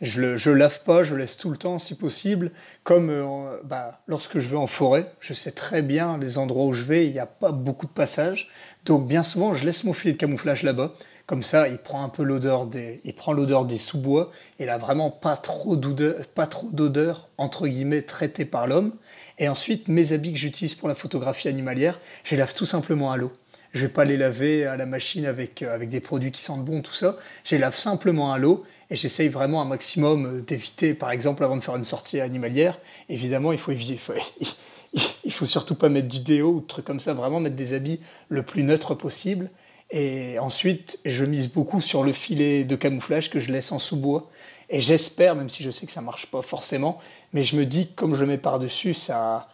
Je le, je lave pas, je laisse tout le temps si possible. Comme euh, bah, lorsque je vais en forêt, je sais très bien les endroits où je vais, il n'y a pas beaucoup de passages. Donc bien souvent, je laisse mon filet de camouflage là-bas. Comme ça, il prend un peu l'odeur des, il prend l'odeur des sous-bois. Il a vraiment pas trop d'odeur, pas trop d'odeur entre guillemets traitée par l'homme. Et ensuite, mes habits que j'utilise pour la photographie animalière, je les lave tout simplement à l'eau. Je vais pas les laver à la machine avec, euh, avec des produits qui sentent bon, tout ça. Je les lave simplement à l'eau et j'essaye vraiment un maximum euh, d'éviter, par exemple, avant de faire une sortie animalière, évidemment, il faut éviter. Il faut, surtout pas mettre du déo ou des trucs comme ça, vraiment mettre des habits le plus neutre possible. Et ensuite, je mise beaucoup sur le filet de camouflage que je laisse en sous-bois. Et j'espère, même si je sais que ça marche pas forcément, mais je me dis que comme je le mets par-dessus, ça,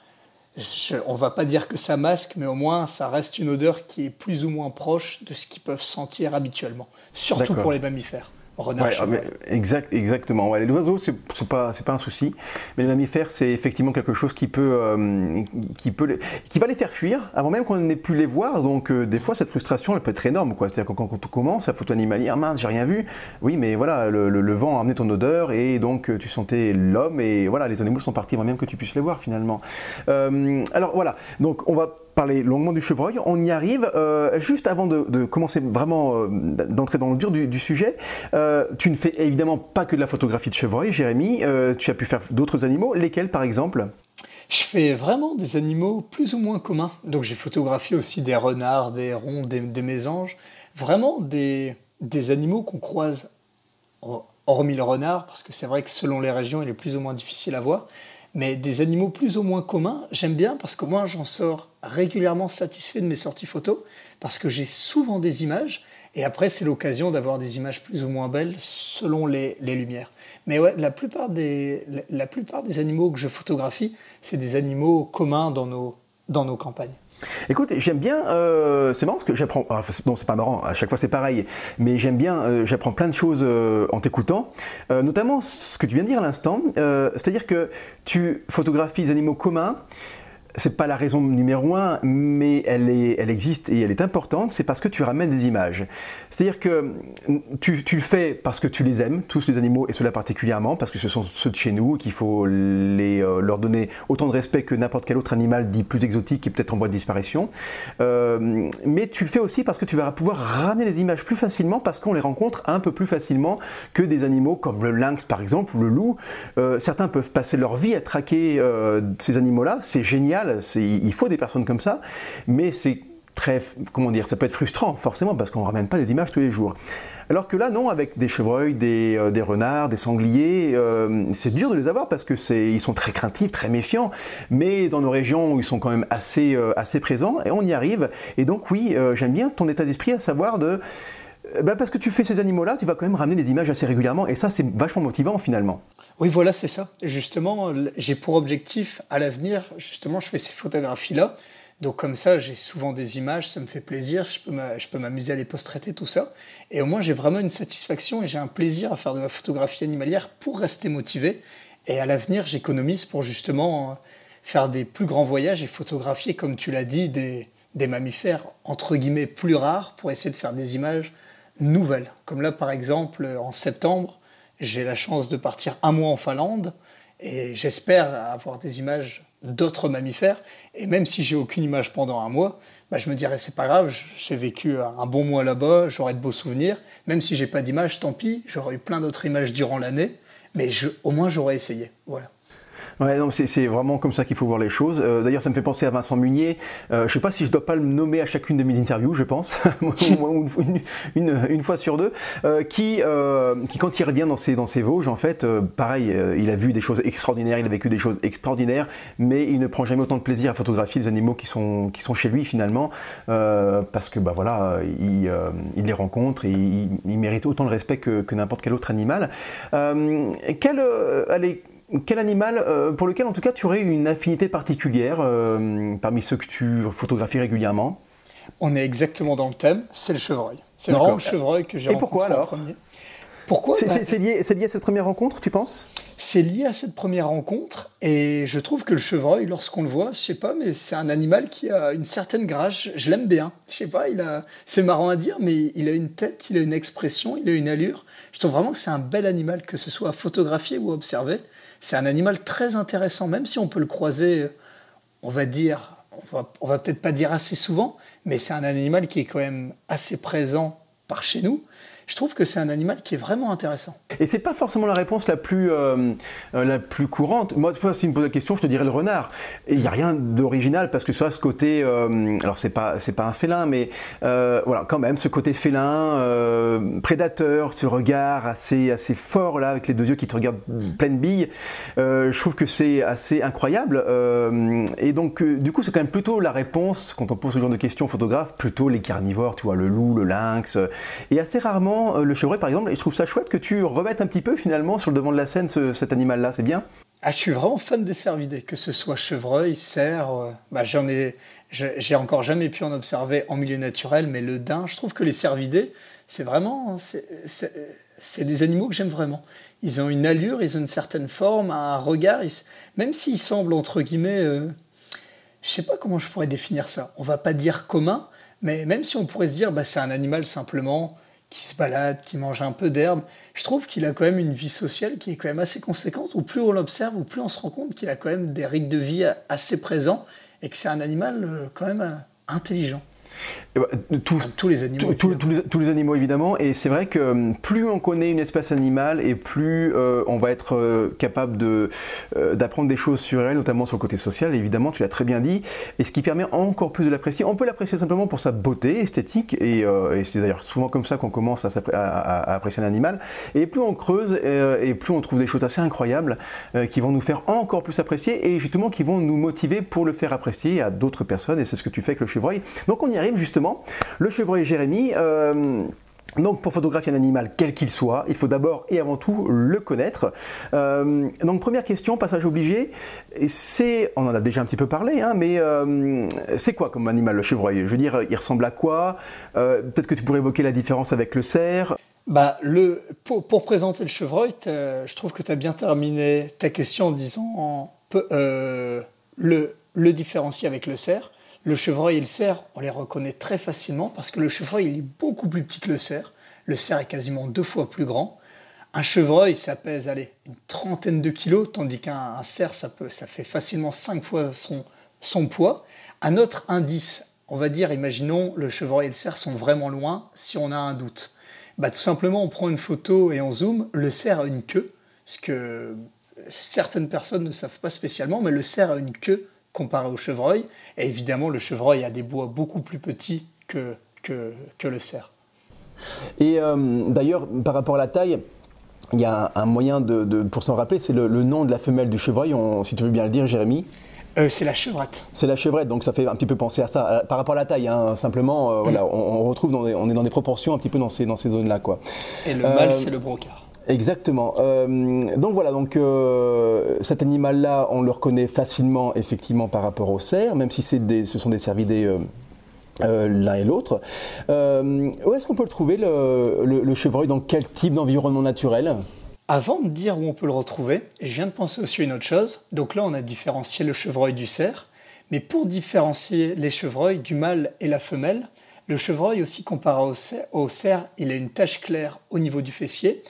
on va pas dire que ça masque, mais au moins ça reste une odeur qui est plus ou moins proche de ce qu'ils peuvent sentir habituellement, surtout pour les mammifères. Renard, exact, exactement. les oiseaux, c'est pas, pas un souci, mais les mammifères, c'est effectivement quelque chose qui peut, euh, qui peut, qui va les faire fuir avant même qu'on n'ait pu les voir. Donc, euh, des fois, cette frustration, elle peut être énorme, quoi. C'est-à-dire quand, quand, on commence, la photo animalière, mince, j'ai rien vu. Oui, mais voilà, le, vent a amené ton odeur et donc euh, tu sentais l'homme et voilà, les animaux sont partis avant même que tu puisses les voir finalement. alors voilà, donc on va parler longuement du chevreuil. On y arrive. Euh, juste avant de, commencer vraiment euh, d'entrer dans le dur du, sujet, euh, tu ne fais évidemment pas que de la photographie de chevreuil, Jérémy. tu as pu faire d'autres animaux. Lesquels, par exemple? Je fais vraiment des animaux plus ou moins communs. Donc j'ai photographié aussi des renards, des hérons, des, mésanges. Vraiment des, des animaux qu'on croise, hormis le renard, parce que c'est vrai que selon les régions, il est plus ou moins difficile à voir. Mais des animaux plus ou moins communs, j'aime bien parce que moi j'en sors régulièrement satisfait de mes sorties photos parce que j'ai souvent des images Et après, c'est l'occasion d'avoir des images plus ou moins belles selon les, lumières. Mais ouais, la plupart, des, plupart des animaux que je photographie, c'est des animaux communs dans nos, dans nos campagnes. Écoute, j'aime bien, euh, c'est marrant parce que j'apprends, non c'est pas marrant, à chaque fois c'est pareil, mais j'aime bien, euh, j'apprends plein de choses euh, en t'écoutant, notamment ce que tu viens de dire à l'instant, c'est-à-dire que tu photographies les animaux communs, c'est pas la raison numéro un, mais elle, est, elle existe et elle est importante, c'est parce que tu ramènes des images. C'est-à-dire que tu, tu, le fais parce que tu les aimes, tous les animaux, et cela particulièrement, parce que ce sont ceux de chez nous, qu'il faut les, euh, leur donner autant de respect que n'importe quel autre animal dit plus exotique et peut-être en voie de disparition. Euh, mais tu le fais aussi parce que tu vas pouvoir ramener les images plus facilement, parce qu'on les rencontre un peu plus facilement que des animaux comme le lynx par exemple, ou le loup. Euh, certains peuvent passer leur vie à traquer ces animaux-là, c'est génial il faut des personnes comme ça, mais c'est très, comment dire, ça peut être frustrant forcément parce qu'on ne ramène pas des images tous les jours. Alors que là, non, avec des chevreuils, des, euh, renards, des sangliers, euh, c'est dur de les avoir parce que ils sont très craintifs, très méfiants. Mais dans nos régions, ils sont quand même assez, euh, assez présents et on y arrive. Et donc oui, j'aime bien ton état d'esprit à savoir de bah, parce que tu fais ces animaux-là, tu vas quand même ramener des images assez régulièrement, et ça, c'est vachement motivant finalement. Oui, voilà, c'est ça. Justement, j'ai pour objectif à l'avenir, justement, je fais ces photographies-là. Donc comme ça, j'ai souvent des images, ça me fait plaisir, je peux m'amuser à les post-traiter, tout ça. Et au moins, j'ai vraiment une satisfaction et j'ai un plaisir à faire de la photographie animalière pour rester motivé. Et à l'avenir, j'économise pour justement euh, faire des plus grands voyages et photographier, comme tu l'as dit, des, des mammifères entre guillemets plus rares pour essayer de faire des images nouvelles. Comme là, par exemple, en septembre, j'ai la chance de partir un mois en Finlande et j'espère avoir des images d'autres mammifères. Et même si j'ai aucune image pendant un mois, bah, je me dirais c'est pas grave, j'ai vécu un bon mois là-bas, j'aurai de beaux souvenirs. Même si j'ai pas d'image, tant pis, j'aurai eu plein d'autres images durant l'année, mais au moins j'aurais essayé. Voilà. Ouais, c'est vraiment comme ça qu'il faut voir les choses. Euh, d'ailleurs, ça me fait penser à Vincent Munier. Euh, je ne sais pas si je dois pas le nommer à chacune de mes interviews, je pense, une, une, fois sur deux, euh, qui, qui, quand il revient dans ses, dans ses Vosges, en fait, pareil, il a vu des choses extraordinaires, il a vécu des choses extraordinaires, mais il ne prend jamais autant de plaisir à photographier les animaux qui sont, qui sont chez lui finalement, parce que bah voilà, il, il les rencontre et il, mérite autant de respect que, que n'importe quel autre animal. quelle, allez, quel animal euh, pour lequel en tout cas tu aurais une affinité particulière euh, parmi ceux que tu photographies régulièrement? On est exactement dans le thème, c'est le chevreuil. C'est vraiment le chevreuil que j'ai rencontré Et pourquoi alors? premier. Pourquoi? Bah, C'est lié, lié, à cette première rencontre, tu penses? C'est lié à cette première rencontre et je trouve que le chevreuil, lorsqu'on le voit, je sais pas, mais c'est un animal qui a une certaine grâce. Je l'aime bien. Je sais pas, il a, c'est marrant à dire, mais il a une tête, il a une expression, il a une allure. Je trouve vraiment que c'est un bel animal, que ce soit à photographier ou à observer. C'est un animal très intéressant, même si on peut le croiser, on va dire, on va, peut-être pas dire assez souvent, mais c'est un animal qui est quand même assez présent par chez nous je trouve que c'est un animal qui est vraiment intéressant. Et c'est pas forcément la réponse la plus, euh, euh, la plus courante. Moi, si tu me poses la question, je te dirais le renard. Il n'y a rien d'original parce que ça, ce côté, euh, alors c'est pas, pas un félin, mais voilà, quand même, ce côté félin, prédateur, ce regard assez, assez fort là, avec les deux yeux qui te regardent pleine bille, je trouve que c'est assez incroyable. et donc, du coup, c'est quand même plutôt la réponse quand on pose ce genre de questions aux photographes, plutôt les carnivores, tu vois, le loup, le lynx, et assez rarement euh, le chevreuil par exemple, et je trouve ça chouette que tu remettes un petit peu finalement sur le devant de la scène cet animal-là, c'est bien? Ah, je suis vraiment fan des cervidés, que ce soit chevreuil, cerf, euh, bah, j'en ai, j'ai encore jamais pu en observer en milieu naturel, mais le daim, je trouve que les cervidés, c'est vraiment, c'est des animaux que j'aime vraiment. Ils ont une allure, ils ont une certaine forme, un regard, même s'ils semblent entre guillemets, euh, je sais pas comment je pourrais définir ça. On va pas dire commun, mais même si on pourrait se dire, bah, c'est un animal simplement qui se balade, qui mange un peu d'herbe. Je trouve qu'il a quand même une vie sociale qui est quand même assez conséquente, où plus on l'observe, ou plus on se rend compte qu'il a quand même des rythmes de vie assez présents, et que c'est un animal euh, quand même euh, intelligent. Eh ben, tous, les animaux. tous, les, animaux, évidemment. Et c'est vrai que hum, plus on connaît une espèce animale et plus euh, on va être euh, capable de, euh, d'apprendre des choses sur elle, notamment sur le côté social, évidemment, tu l'as très bien dit. Et ce qui permet encore plus de l'apprécier. On peut l'apprécier simplement pour sa beauté esthétique. Et, c'est d'ailleurs souvent comme ça qu'on commence à, à, apprécier un animal. Et plus on creuse et plus on trouve des choses assez incroyables qui vont nous faire encore plus apprécier et justement qui vont nous motiver pour le faire apprécier à d'autres personnes. Et c'est ce que tu fais avec le chevreuil. Donc on y arrive justement. Le chevreuil Jérémy. Euh, Donc pour photographier un animal quel qu'il soit, il faut d'abord et avant tout le connaître. Euh, donc première question, passage obligé, c'est, on en a déjà un petit peu parlé, hein, mais euh, c'est quoi comme animal le chevreuil Je veux dire, il ressemble à quoi? Peut-être que tu pourrais évoquer la différence avec le cerf. Bah, le, pour, présenter le chevreuil, je trouve que tu as bien terminé ta question en disant le, le différencier avec le cerf. Le chevreuil et le cerf, on les reconnaît très facilement parce que le chevreuil il est beaucoup plus petit que le cerf. Le cerf est quasiment deux fois plus grand. Un chevreuil, ça pèse allez, une trentaine de kilos, tandis qu'un cerf, ça, peut, ça fait facilement cinq fois son, son poids. Un autre indice, on va dire, imaginons le chevreuil et le cerf sont vraiment loin, si on a un doute. Bah, tout simplement, on prend une photo et on zoome. Le cerf a une queue, ce que certaines personnes ne savent pas spécialement, mais le cerf a une queue comparé au chevreuil. Et évidemment, le chevreuil a des bois beaucoup plus petits que, que, que le cerf. Et euh, d'ailleurs, par rapport à la taille, il y a un moyen de, pour s'en rappeler, c'est le, nom de la femelle du chevreuil, si tu veux bien le dire, Jérémy. Euh, c'est la chevrette. C'est la chevrette, donc ça fait un petit peu penser à ça. Euh, par rapport à la taille, hein, simplement, voilà, on, retrouve, on est dans des proportions un petit peu dans ces, dans ces zones-là. Quoi. Et le mâle, c'est le brocard. Exactement. Euh, donc voilà, donc euh, cet animal-là, on le reconnaît facilement, effectivement, par rapport au cerf, même si des, ce sont des cervidés euh, l'un et l'autre. où est-ce qu'on peut le trouver, le, chevreuil? Dans quel type d'environnement naturel? Avant de dire où on peut le retrouver, je viens de penser aussi à une autre chose. Donc là, on a différencié le chevreuil du cerf. Mais pour différencier les chevreuils du mâle et la femelle, le chevreuil aussi comparé au cerf, il a une tache claire au niveau du fessier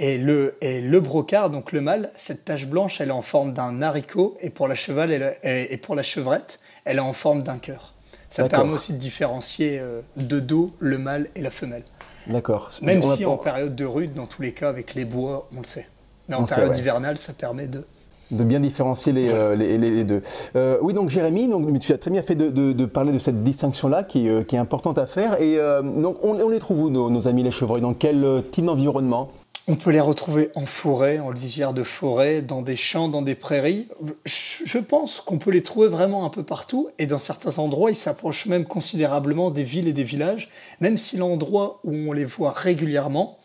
et le, et le brocard, donc le mâle, cette tache blanche, elle est en forme d'un haricot, et pour la cheval et pour la chevrette, elle est en forme d'un cœur. Ça permet aussi de différencier euh, de dos le mâle et la femelle. D'accord. Même si en période de rude, dans tous les cas, avec les bois, on le sait. Mais en période hivernale, ça permet de de bien différencier les, euh, les, deux. Euh, oui, donc Jérémy, donc, tu as très bien fait de, de, parler de cette distinction-là qui, qui, est importante à faire. Et donc, on, on, les trouve où, nos, nos amis les chevreuils? Dans quel type d'environnement? On peut les retrouver en forêt, en lisière de forêt, dans des champs, dans des prairies. Je pense qu'on peut les trouver vraiment un peu partout et dans certains endroits, ils s'approchent même considérablement des villes et des villages, même si l'endroit où on les voit régulièrement,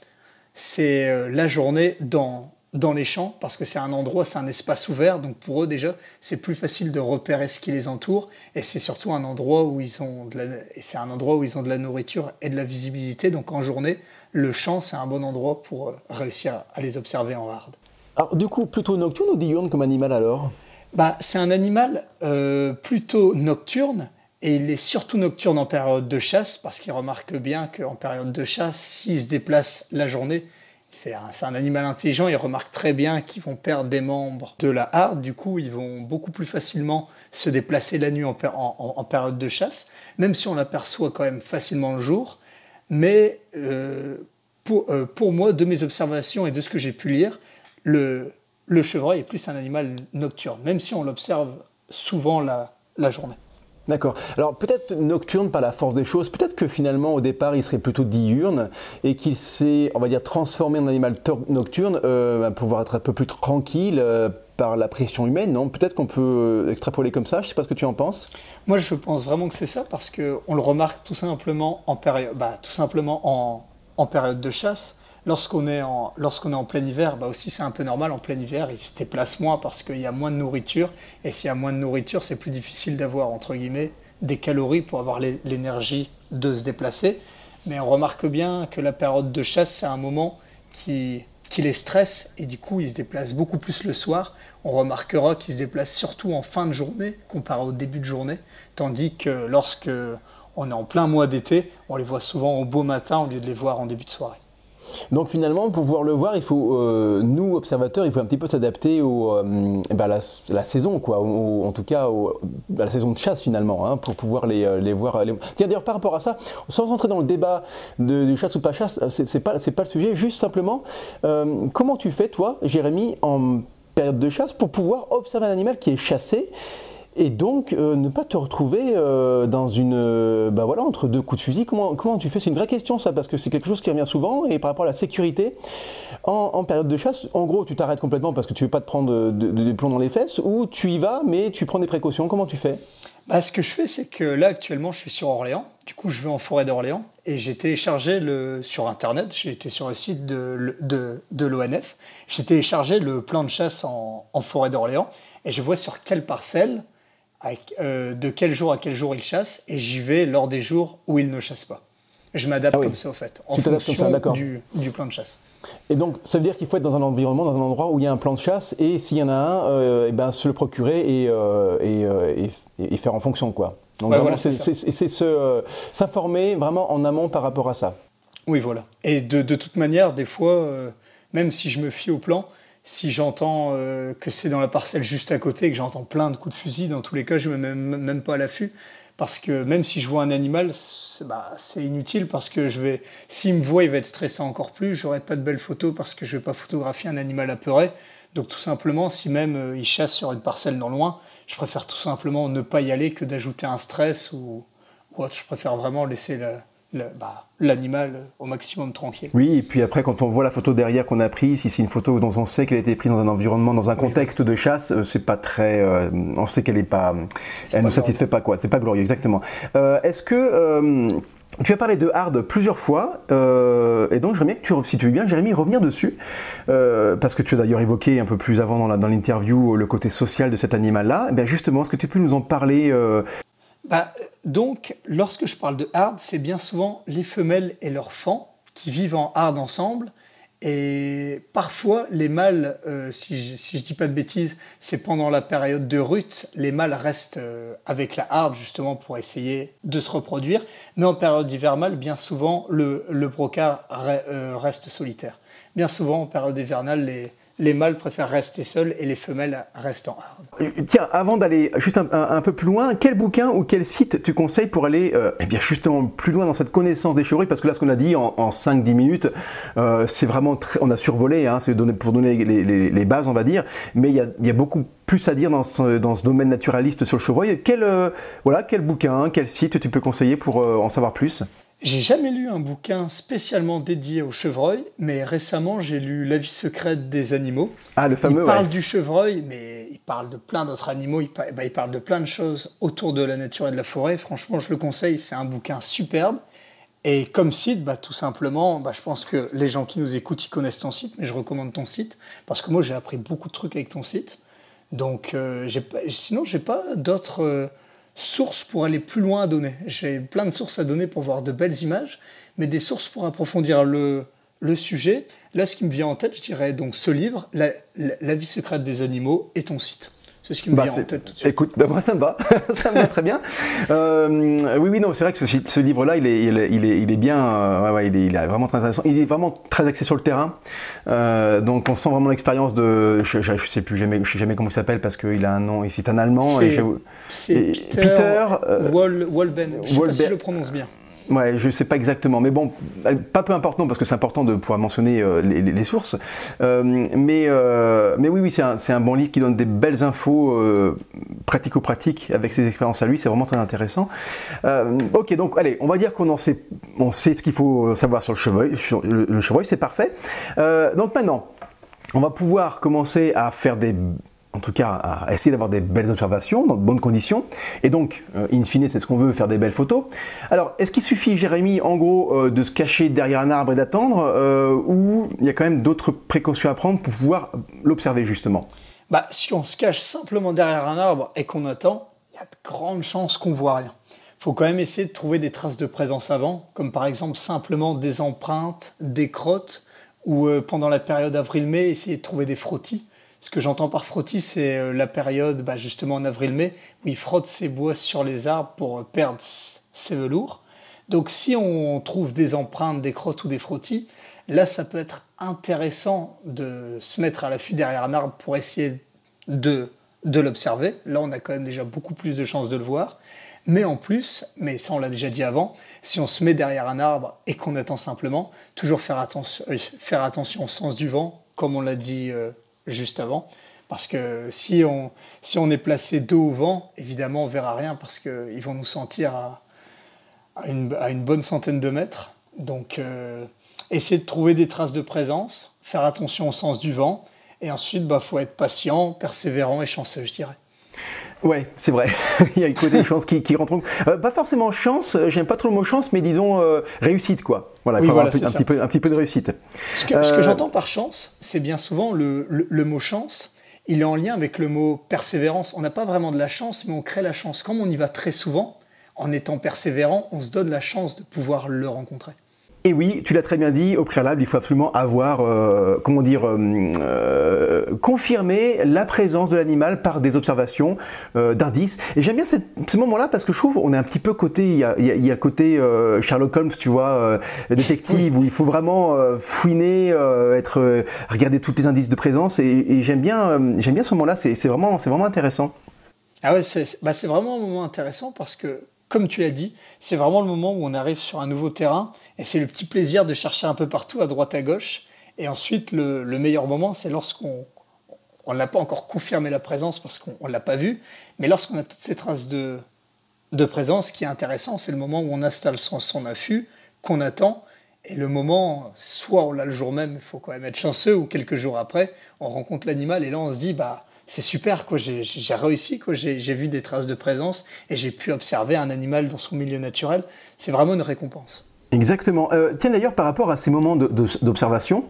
c'est euh, la journée dans, dans les champs parce que c'est un endroit, c'est un espace ouvert. Donc pour eux déjà, c'est plus facile de repérer ce qui les entoure et c'est surtout un endroit où ils ont de la, c'est un endroit où ils ont de la nourriture et de la visibilité. Donc en journée, le champ c'est un bon endroit pour euh, réussir à les observer en hard. Alors du coup, plutôt nocturne ou diurne comme animal alors? Bah c'est un animal euh, plutôt nocturne. Et il est surtout nocturne en période de chasse, parce qu'il remarque bien qu'en période de chasse, s'il se déplace la journée, c'est un, animal intelligent, il remarque très bien qu'ils vont perdre des membres de la harde, du coup ils vont beaucoup plus facilement se déplacer la nuit en, période de chasse, même si on l'aperçoit quand même facilement le jour. Mais euh, euh, pour, moi, de mes observations et de ce que j'ai pu lire, le, chevreuil est plus un animal nocturne, même si on l'observe souvent la journée. D'accord. Alors peut-être nocturne par la force des choses, peut-être que finalement au départ il serait plutôt diurne et qu'il s'est, on va dire, transformé en animal nocturne euh, pour pouvoir être un peu plus tranquille euh, par la pression humaine, non? Peut-être qu'on peut euh, extrapoler comme ça, je ne sais pas ce que tu en penses. Moi je pense vraiment que c'est ça parce qu'on le remarque tout simplement en bah, tout simplement en, en période de chasse. Lorsqu'on est, en, plein hiver, bah aussi c'est un peu normal, en plein hiver, il se déplace moins parce qu'il y a moins de nourriture. Et s'il y a moins de nourriture, c'est plus difficile d'avoir, entre guillemets, des calories pour avoir l'énergie de se déplacer. Mais on remarque bien que la période de chasse, c'est un moment qui, qui les stresse et du coup, ils se déplacent beaucoup plus le soir. On remarquera qu'ils se déplacent surtout en fin de journée comparé au début de journée, tandis que lorsque on est en plein mois d'été, on les voit souvent au beau matin au lieu de les voir en début de soirée. Donc finalement, pour pouvoir le voir, il faut, euh, nous observateurs, il faut un petit peu s'adapter euh, eh ben, à la, saison, quoi, en tout cas à la saison de chasse finalement, hein, pour pouvoir les, euh, voir. Tiens, d'ailleurs, par rapport à ça, sans entrer dans le débat de, chasse ou pas chasse, c'est pas, pas le sujet, juste simplement, comment tu fais, toi, Jérémy, en période de chasse, pour pouvoir observer un animal qui est chassé et donc ne pas te retrouver dans une, bah voilà, entre deux coups de fusil. Comment, comment tu fais? C'est une vraie question ça, parce que c'est quelque chose qui revient souvent, et par rapport à la sécurité, en, période de chasse, en gros, tu t'arrêtes complètement parce que tu veux pas te prendre de, de, plomb dans les fesses, ou tu y vas, mais tu prends des précautions. Comment tu fais? Bah, ce que je fais, c'est que là, actuellement, je suis sur Orléans. Du coup, je vais en forêt d'Orléans et j'ai téléchargé le, sur Internet, j'ai été sur le site de, de, l'ONF, j'ai téléchargé le plan de chasse en forêt d'Orléans et je vois sur quelle parcelle, euh, de quel jour à quel jour il chasse et j'y vais lors des jours où il ne chasse pas. Je m'adapte ah comme ça, au fait, en fonction du, du plan de chasse. Et donc, ça veut dire qu'il faut être dans un environnement, dans un endroit où il y a un plan de chasse, et s'il y en a un, et euh, eh ben, se le procurer et, euh, euh, et, et, faire en fonction, quoi. Donc, c'est s'informer vraiment en amont par rapport à ça. Oui, voilà. Et de, de toute manière, des fois, même si je me fie au plan, si j'entends que c'est dans la parcelle juste à côté, que j'entends plein de coups de fusil, dans tous les cas, je ne mets même, pas à l'affût parce que même si je vois un animal, c'est bah, inutile parce que je vais, s'il me voit, il va être stressé encore plus. J'aurai pas de belles photos parce que je vais pas photographier un animal apeuré. Donc tout simplement, si même euh, il chasse sur une parcelle dans loin, je préfère tout simplement ne pas y aller que d'ajouter un stress ou, ou autre. Je préfère vraiment laisser bah, l'animal au maximum tranquille. Oui, et puis après, quand on voit la photo derrière qu'on a prise, si c'est une photo dont on sait qu'elle a été prise dans un environnement, dans un contexte de chasse, euh, c'est pas très. Euh, on sait qu'elle est pas. elle ne satisfait pas, quoi. C'est pas glorieux, exactement. Euh, est-ce que. tu as parlé de hard plusieurs fois, et donc j'aimerais bien que tu, si tu veux bien, Jérémy, revenir dessus, parce que tu as d'ailleurs évoqué un peu plus avant dans l'interview le côté social de cet animal-là. Eh justement, est-ce que tu peux nous en parler bah, donc, lorsque je parle de hard, c'est bien souvent les femelles et leurs fans qui vivent en hard ensemble. Et parfois, les mâles, euh, si, je, ne dis pas de bêtises, c'est pendant la période de rut, les mâles restent euh, avec la hard justement pour essayer de se reproduire. Mais en période hivernale, bien souvent, le, le brocard euh, reste solitaire. Bien souvent, en période hivernale, les, les mâles préfèrent rester seuls et les femelles restent en hard. Euh, tiens, avant d'aller juste un, peu plus loin, quel bouquin ou quel site tu conseilles pour aller euh, eh bien justement plus loin dans cette connaissance des chevreuils Parce que là, ce qu'on a dit en, 5-10 minutes, euh, c'est vraiment très, on a survolé, hein, c'est pour donner les, bases, on va dire, mais il y a, beaucoup plus à dire dans ce, domaine naturaliste sur le chevreuil. Quel, voilà, quel bouquin, quel site tu peux conseiller pour en savoir plus? J'ai jamais lu un bouquin spécialement dédié au chevreuil, mais récemment j'ai lu La vie secrète des animaux. Ah, le fameux. Il parle du chevreuil, mais il parle de plein d'autres animaux. Il, bah, il, parle de plein de choses autour de la nature et de la forêt. Franchement, je le conseille. C'est un bouquin superbe. Et comme site, bah, tout simplement, bah, je pense que les gens qui nous écoutent, ils connaissent ton site, mais je recommande ton site parce que moi j'ai appris beaucoup de trucs avec ton site. Donc, euh, sinon, j'ai pas d'autres. Euh, sources pour aller plus loin à donner. J'ai plein de sources à donner pour voir de belles images, mais des sources pour approfondir le, sujet. Là, ce qui me vient en tête, je dirais donc ce livre, La, la vie secrète des animaux, et ton site. C'est ce qui me bah, vient en tête tout de suite. Écoute, bah, moi ça me va, ça me va très bien. Euh, oui, oui, non, c'est vrai que ce, ce livre-là, il est, il, est, il, est, bien, euh, ouais, il, est, il, est, vraiment très intéressant. Il est vraiment très axé sur le terrain. Euh, donc on sent vraiment l'expérience de, je, je, sais plus jamais, je sais jamais comment il s'appelle parce qu'il a un nom c'est un Allemand. C'est Peter, Peter Wolben. Je sais pas si je le prononce bien. Ouais, je sais pas exactement, mais bon, pas peu important non, parce que c'est important de pouvoir mentionner euh, les, sources. Euh, mais, euh, mais oui, oui, c'est un, un, bon livre qui donne des belles infos pratico-pratiques avec ses expériences à lui. C'est vraiment très intéressant. ok, donc allez, on va dire qu'on sait, on sait ce qu'il faut savoir sur le chevreuil. Le, le chevreuil, c'est parfait. donc maintenant, on va pouvoir commencer à faire des en tout cas à essayer d'avoir des belles observations dans de bonnes conditions. Et donc, euh, in fine, c'est ce qu'on veut, faire des belles photos. Alors, est-ce qu'il suffit, Jérémy, en gros, euh, de se cacher derrière un arbre et d'attendre, euh, ou il y a quand même d'autres précautions à prendre pour pouvoir l'observer justement? Bah, Si on se cache simplement derrière un arbre et qu'on attend, il y a de grandes chances qu'on voit rien. Il faut quand même essayer de trouver des traces de présence avant, comme par exemple simplement des empreintes, des crottes, ou pendant la période avril-mai, essayer de trouver des frottis ce que j'entends par frottis, c'est euh, la période, bah, justement en avril-mai, où il frotte ses bois sur les arbres pour euh, perdre ses velours. Donc si on trouve des empreintes, des crottes ou des frottis, là ça peut être intéressant de se mettre à l'affût derrière un arbre pour essayer de, de l'observer. Là on a quand même déjà beaucoup plus de chances de le voir. Mais en plus, mais ça on l'a déjà dit avant, si on se met derrière un arbre et qu'on attend simplement, toujours faire attention, euh, faire attention au sens du vent, comme on l'a dit juste avant, Parce que si on, si on est placé dos au vent, évidemment, on verra rien parce qu'ils vont nous sentir à, à, une, bonne centaine de mètres. Donc, euh, essayer de trouver des traces de présence, faire attention au sens du vent. Et ensuite, il bah, faut être patient, persévérant et chanceux, je dirais. Ouais, c'est vrai. Il y a une côté chance qui, qui rentre. Euh, pas forcément chance, euh, j'aime pas trop le mot chance, mais disons réussite, quoi. Voilà, il faut avoir un, petit peu, un, petit peu, de réussite. Ce que, j'entends par chance, c'est bien souvent le, le, mot chance il est en lien avec le mot persévérance. On n'a pas vraiment de la chance, mais on crée la chance. Comme on y va très souvent, en étant persévérant, on se donne la chance de pouvoir le rencontrer. Et oui, tu l'as très bien dit, au préalable, il faut absolument avoir, euh, comment dire, euh, euh, confirmé la présence de l'animal par des observations d'indices. Et j'aime bien ce moment-là parce que je trouve on est un petit peu côté, il y a, il y a, côté Sherlock Holmes, tu vois, détective, où il faut vraiment fouiner, être, regarder tous les indices de présence. Et, j'aime bien, j'aime bien ce moment-là. C'est vraiment, c'est vraiment intéressant. Ah ouais, c'est bah vraiment un moment intéressant parce que comme tu l'as dit, c'est vraiment le moment où on arrive sur un nouveau terrain et c'est le petit plaisir de chercher un peu partout, à droite, à gauche. Et ensuite, le, meilleur moment, c'est lorsqu'on on n'a pas encore confirmé la présence parce qu'on ne l'a pas vu, mais lorsqu'on a toutes ces traces de, de présence, ce qui est intéressant, c'est le moment où on installe son, son affût, qu'on attend, et le moment, soit on l'a le jour même, il faut quand même être chanceux, ou quelques jours après, on rencontre l'animal et là on se dit, bah c'est super, quoi. J'ai, réussi, quoi. J'ai, vu des traces de présence et j'ai pu observer un animal dans son milieu naturel. C'est vraiment une récompense. Exactement. Euh, tiens d'ailleurs par rapport à ces moments d'observation,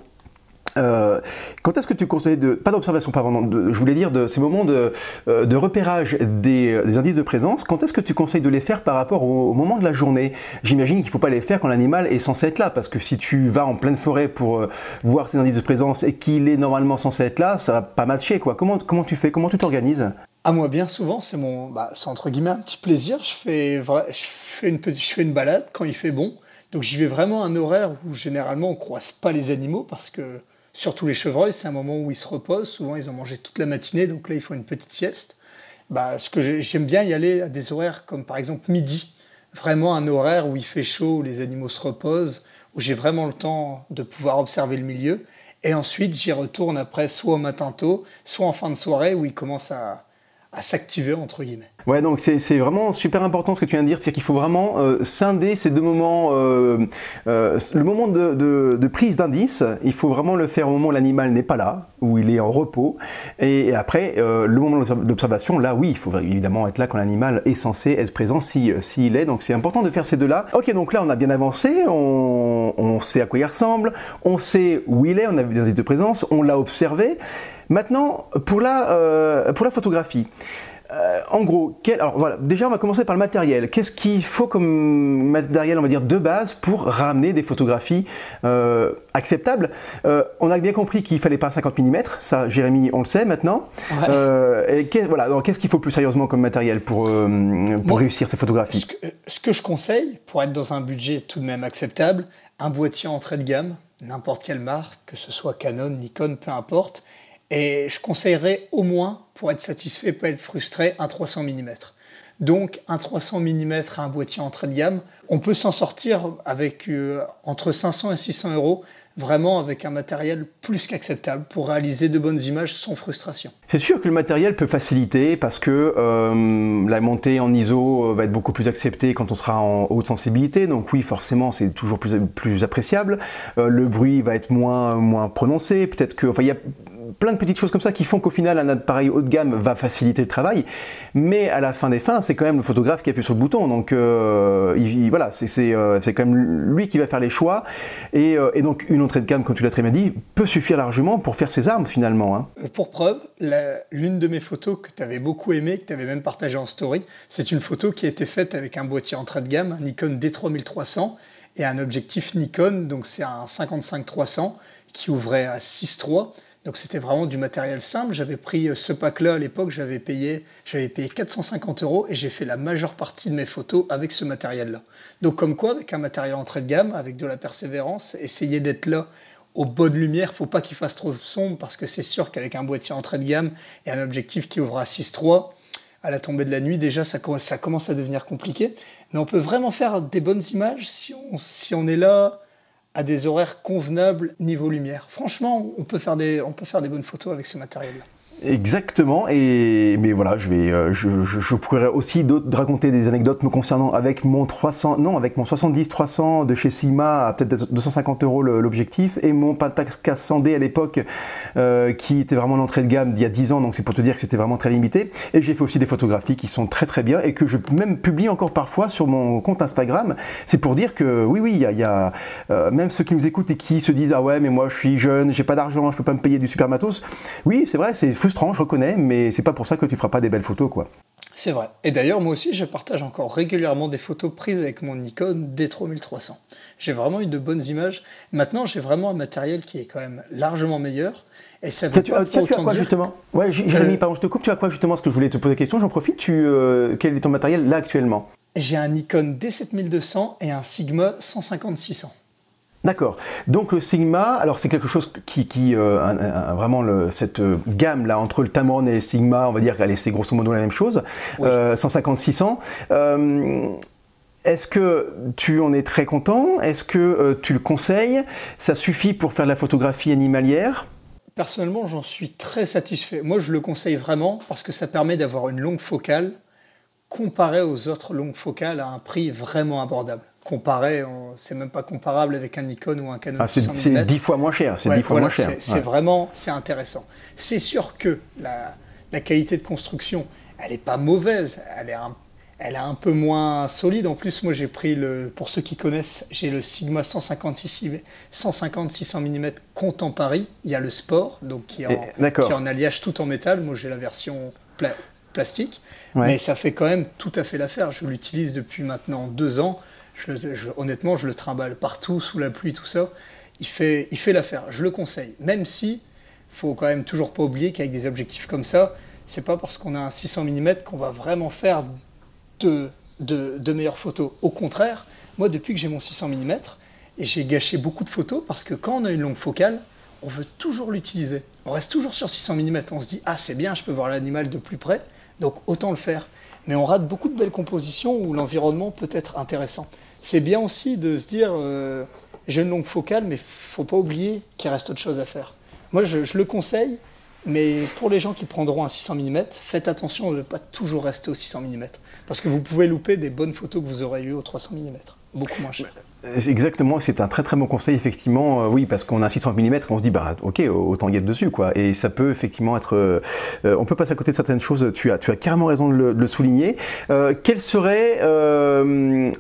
euh, quand est-ce que tu conseilles de pas d'observation, pardon, je voulais dire de ces moments de, euh, de repérage des, des, indices de présence. Quand est-ce que tu conseilles de les faire par rapport au, moment de la journée? J'imagine qu'il ne faut pas les faire quand l'animal est censé être là, parce que si tu vas en pleine forêt pour euh, voir ces indices de présence et qu'il est normalement censé être là, ça va pas matcher quoi. Comment comment tu fais? Comment tu t'organises? À moi, bien souvent, c'est mon, bah, c'est entre guillemets un petit plaisir. Je fais, je fais une je fais une balade quand il fait bon. Donc j'y vais vraiment à un horaire où généralement on croise pas les animaux parce que Surtout les chevreuils, c'est un moment où ils se reposent. Souvent, ils ont mangé toute la matinée, donc là, ils font une petite sieste. Bah, ce que j'aime bien y aller à des horaires comme par exemple midi, vraiment un horaire où il fait chaud, où les animaux se reposent, où j'ai vraiment le temps de pouvoir observer le milieu. Et ensuite, j'y retourne après, soit au matin tôt, soit en fin de soirée, où ils commencent à, à s'activer entre guillemets. Ouais, donc c'est vraiment super important ce que tu viens de dire, c'est-à-dire qu'il faut vraiment euh, scinder ces deux moments. Euh, euh, le moment de, de, prise d'indice, il faut vraiment le faire au moment où l'animal n'est pas là, où il est en repos. Et, après, le moment d'observation, là oui, il faut évidemment être là quand l'animal est censé être présent s'il si, est. Donc c'est important de faire ces deux-là. Ok, donc là on a bien avancé, on, on sait à quoi il ressemble, on sait où il est, on a vu des indices de présence, on l'a observé. Maintenant, pour la, euh, pour la photographie, euh, en gros, alors voilà, déjà on va commencer par le matériel. Qu'est-ce qu'il faut comme matériel, on va dire, de base pour ramener des photographies euh, acceptables? On a bien compris qu'il fallait pas 50 mm, ça Jérémy, on le sait maintenant. et voilà, qu'est-ce qu'il faut plus sérieusement comme matériel pour, pour réussir ces photographies? ce que, ce que je conseille, pour être dans un budget tout de même acceptable, un boîtier entrée de gamme, n'importe quelle marque, que ce soit Canon, Nikon, peu importe, et je conseillerais au moins, pour être satisfait, pas être frustré, un 300 mm. Donc un 300 mm à un boîtier entrée de gamme, on peut s'en sortir avec euh, entre 500 et 600 euros vraiment avec un matériel plus qu'acceptable pour réaliser de bonnes images sans frustration. C'est sûr que le matériel peut faciliter parce que euh, la montée en ISO euh, va être beaucoup plus acceptée quand on sera en haute sensibilité, donc oui forcément c'est toujours plus, plus appréciable. le bruit va être moins, moins prononcé, peut-être que... Enfin, y a plein de petites choses comme ça qui font qu'au final un appareil haut de gamme va faciliter le travail, mais à la fin des fins, c'est quand même le photographe qui appuie sur le bouton, donc euh, voilà, euh, c'est quand même lui qui va faire les choix, et, euh, donc une entrée de gamme, comme tu l'as très bien dit, peut suffire largement pour faire ses armes finalement. Hein. Pour preuve, l'une de mes photos que tu avais beaucoup aimé, que tu avais même partagé en story, c'est une photo qui a été faite avec un boîtier entrée de gamme, un Nikon D3300 et un objectif Nikon, donc c'est un 55-300 qui ouvrait à 6.3 donc c'était vraiment du matériel simple. J'avais pris euh, ce pack-là à l'époque, j'avais payé, j'avais payé 450 euros et j'ai fait la majeure partie de mes photos avec ce matériel-là. Donc comme quoi, avec un matériel entrée de gamme, avec de la persévérance, essayer d'être là aux bonnes lumières, faut pas qu'il fasse trop sombre parce que c'est sûr qu'avec un boîtier entrée de gamme et un objectif qui ouvre à 6.3, à la tombée de la nuit, déjà ça, ça commence à devenir compliqué. Mais on peut vraiment faire des bonnes images si on, si on est là à des horaires convenables niveau lumière. Franchement, on peut faire des, bonnes photos avec ce matériel-là. Exactement, et mais voilà, je vais, euh, je, je, pourrais aussi raconter des anecdotes me concernant avec mon 300, non, avec mon 70 300 de chez Sigma à peut-être 250 euros l'objectif, et mon Pentax 400D à l'époque euh, qui était vraiment l'entrée de gamme d'il y a 10 ans, donc c'est pour te dire que c'était vraiment très limité. Et j'ai fait aussi des photographies qui sont très très bien et que je même publie encore parfois sur mon compte Instagram. C'est pour dire que oui, oui, il y a, y a euh, même ceux qui nous écoutent et qui se disent ah ouais, mais moi je suis jeune, j'ai pas d'argent, je peux pas me payer du super matos. Oui, c'est vrai, c'est frustrant je reconnais, mais c'est pas pour ça que tu feras pas des belles photos, quoi. C'est vrai. Et d'ailleurs, moi aussi, je partage encore régulièrement des photos prises avec mon Nikon D3300. J'ai vraiment eu de bonnes images. Maintenant, j'ai vraiment un matériel qui est quand même largement meilleur. Et ça veut tu, pas tu, tu as quoi justement? Ouais, Jérémy, euh, pardon, je te coupe. Tu as quoi justement Ce que je voulais te poser la question, j'en profite. Tu, euh, quel est ton matériel là actuellement? J'ai un Nikon D7200 et un Sigma 150-600. D'accord. Donc le Sigma, alors c'est quelque chose qui, qui euh, vraiment le, cette euh, gamme là entre le Tamron et le Sigma, on va dire qu'elle c'est grosso modo la même chose, 150-600. Euh, est-ce que tu en es très content? Est-ce que tu le conseilles? Ça suffit pour faire de la photographie animalière? Personnellement, j'en suis très satisfait. Moi, je le conseille vraiment parce que ça permet d'avoir une longue focale comparée aux autres longues focales à un prix vraiment abordable comparé, c'est même pas comparable avec un Nikon ou un Canon. Ah, c'est dix fois moins cher. C'est fois moins cher. C'est vraiment, c'est intéressant. C'est sûr que la, qualité de construction, elle est pas mauvaise. Elle est un, elle est un peu moins solide. En plus, moi, j'ai pris le, pour ceux qui connaissent, j'ai le Sigma 156 150 600 mm Contemporary. Il y a le Sport, donc qui est en, qui en alliage tout en métal. Moi, j'ai la version plastique. Mais ça fait quand même tout à fait l'affaire. Je l'utilise depuis maintenant deux ans honnêtement, je le trimballe partout, sous la pluie, tout ça. Il fait, il fait l'affaire. Je le conseille. Même si, faut quand même toujours pas oublier qu'avec des objectifs comme ça, c'est pas parce qu'on a un 600 mm qu'on va vraiment faire de, de, meilleures photos. Au contraire, moi, depuis que j'ai mon 600 mm, et j'ai gâché beaucoup de photos parce que quand on a une longue focale, on veut toujours l'utiliser. On reste toujours sur 600 mm. On se dit, ah, c'est bien, je peux voir l'animal de plus près, donc autant le faire. Mais on rate beaucoup de belles compositions où l'environnement peut être intéressant c'est bien aussi de se dire euh, j'ai une longue focale, mais faut pas oublier qu'il reste autre chose à faire. Moi, je, le conseille, mais pour les gens qui prendront un 600 mm, faites attention de ne pas toujours rester au 600 mm, parce que vous pouvez louper des bonnes photos que vous aurez eues au 300 mm, beaucoup moins cher. Exactement, c'est un très très bon conseil effectivement, euh, oui parce qu'on a un 600 mm, on se dit bah ok autant être dessus quoi, et ça peut effectivement être, euh, on peut passer à côté de certaines choses. Tu as tu as carrément raison de le, souligner. quel serait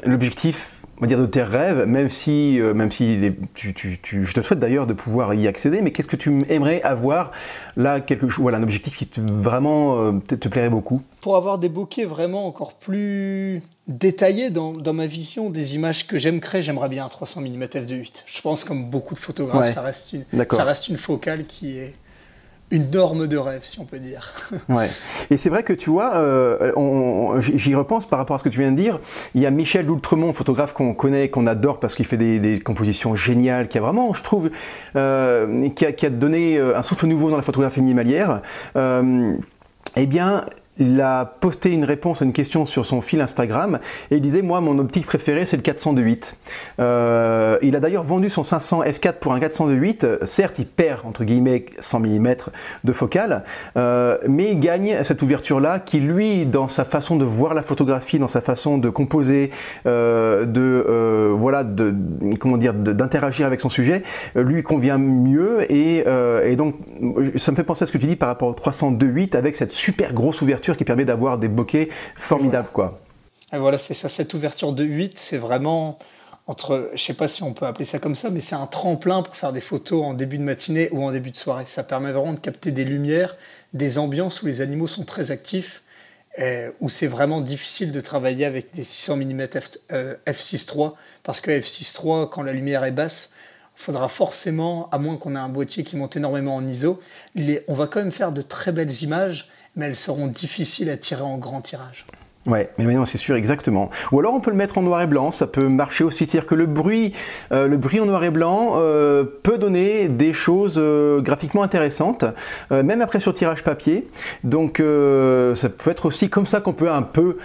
l'objectif on va dire de tes rêves, même si, euh, même si tu, tu, tu, je te souhaite d'ailleurs de pouvoir y accéder, mais qu'est-ce que tu aimerais avoir là, quelque chose, voilà, un objectif qui te, vraiment euh, te, plairait beaucoup? Pour avoir des bokeh vraiment encore plus détaillés dans, dans ma vision des images que j'aime créer, j'aimerais bien un 300 mm f2.8. Je pense comme beaucoup de photographes, ça, reste une, ça reste une focale qui est une norme de rêve, si on peut dire. ouais. Et c'est vrai que tu vois, euh, j'y repense par rapport à ce que tu viens de dire. Il y a Michel Doultremont, photographe qu'on connaît, qu'on adore parce qu'il fait des, compositions géniales, qui a vraiment, je trouve, euh, qui, a, qui, a, donné euh, un souffle nouveau dans la photographie animalière. eh bien, il a posté une réponse à une question sur son fil Instagram et il disait moi mon optique préférée c'est le 400 de 8. Euh, il a d'ailleurs vendu son 500 f4 pour un 400 de 8. Certes il perd entre guillemets 100 mm de focale, euh, mais il gagne cette ouverture là qui lui dans sa façon de voir la photographie, dans sa façon de composer, euh, de euh, voilà de comment dire d'interagir avec son sujet, lui convient mieux et, donc ça me fait penser à ce que tu dis par rapport au 300 de 8 avec cette super grosse ouverture qui permet d'avoir des bokeh formidables. Quoi. Et voilà, c'est ça, cette ouverture de 8, c'est vraiment entre, je sais pas si on peut appeler ça comme ça, mais c'est un tremplin pour faire des photos en début de matinée ou en début de soirée. Ça permet vraiment de capter des lumières, des ambiances où les animaux sont très actifs, où c'est vraiment difficile de travailler avec des 600 mm F, euh, f6.3, parce que f6.3, quand la lumière est basse, il faudra forcément, à moins qu'on ait un boîtier qui monte énormément en ISO, on va quand même faire de très belles images, mais elles seront difficiles à tirer en grand tirage. Ouais, mais maintenant c'est sûr, exactement. Ou alors on peut le mettre en noir et blanc, ça peut marcher aussi. C'est-à-dire que le bruit, euh, le bruit en noir et blanc euh, peut donner des choses euh, graphiquement intéressantes, même après sur tirage papier. Donc ça peut être aussi comme ça qu'on peut un peu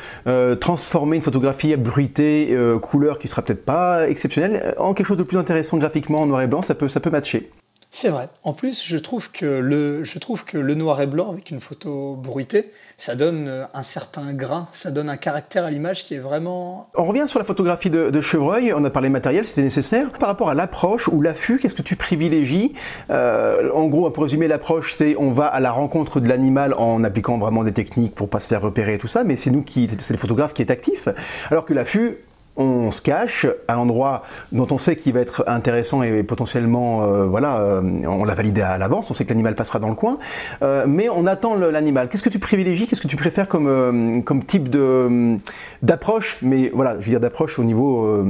transformer une photographie à bruité, couleur qui sera peut-être pas exceptionnelle, en quelque chose de plus intéressant graphiquement en noir et blanc. Ça peut, ça peut matcher. C'est vrai. En plus, je trouve, que le, je trouve que le noir et blanc avec une photo bruitée, ça donne euh, un certain grain, ça donne un caractère à l'image qui est vraiment... On revient sur la photographie de, chevreuil, on a parlé matériel, c'était nécessaire. Par rapport à l'approche ou l'affût, qu'est-ce que tu privilégies euh, En gros, pour résumer, l'approche, c'est on va à la rencontre de l'animal en appliquant vraiment des techniques pour pas se faire repérer et tout ça, mais c'est nous qui, c'est le photographe qui est actif. Alors que l'affût, on se cache à l'endroit dont on sait qu'il va être intéressant et potentiellement, euh, voilà, euh, on l'a validé à l'avance, on sait que l'animal passera dans le coin, euh, mais on attend l'animal. Qu'est-ce que tu privilégies, qu'est-ce que tu préfères comme, comme type de, d'approche, mais voilà, je veux dire d'approche au niveau...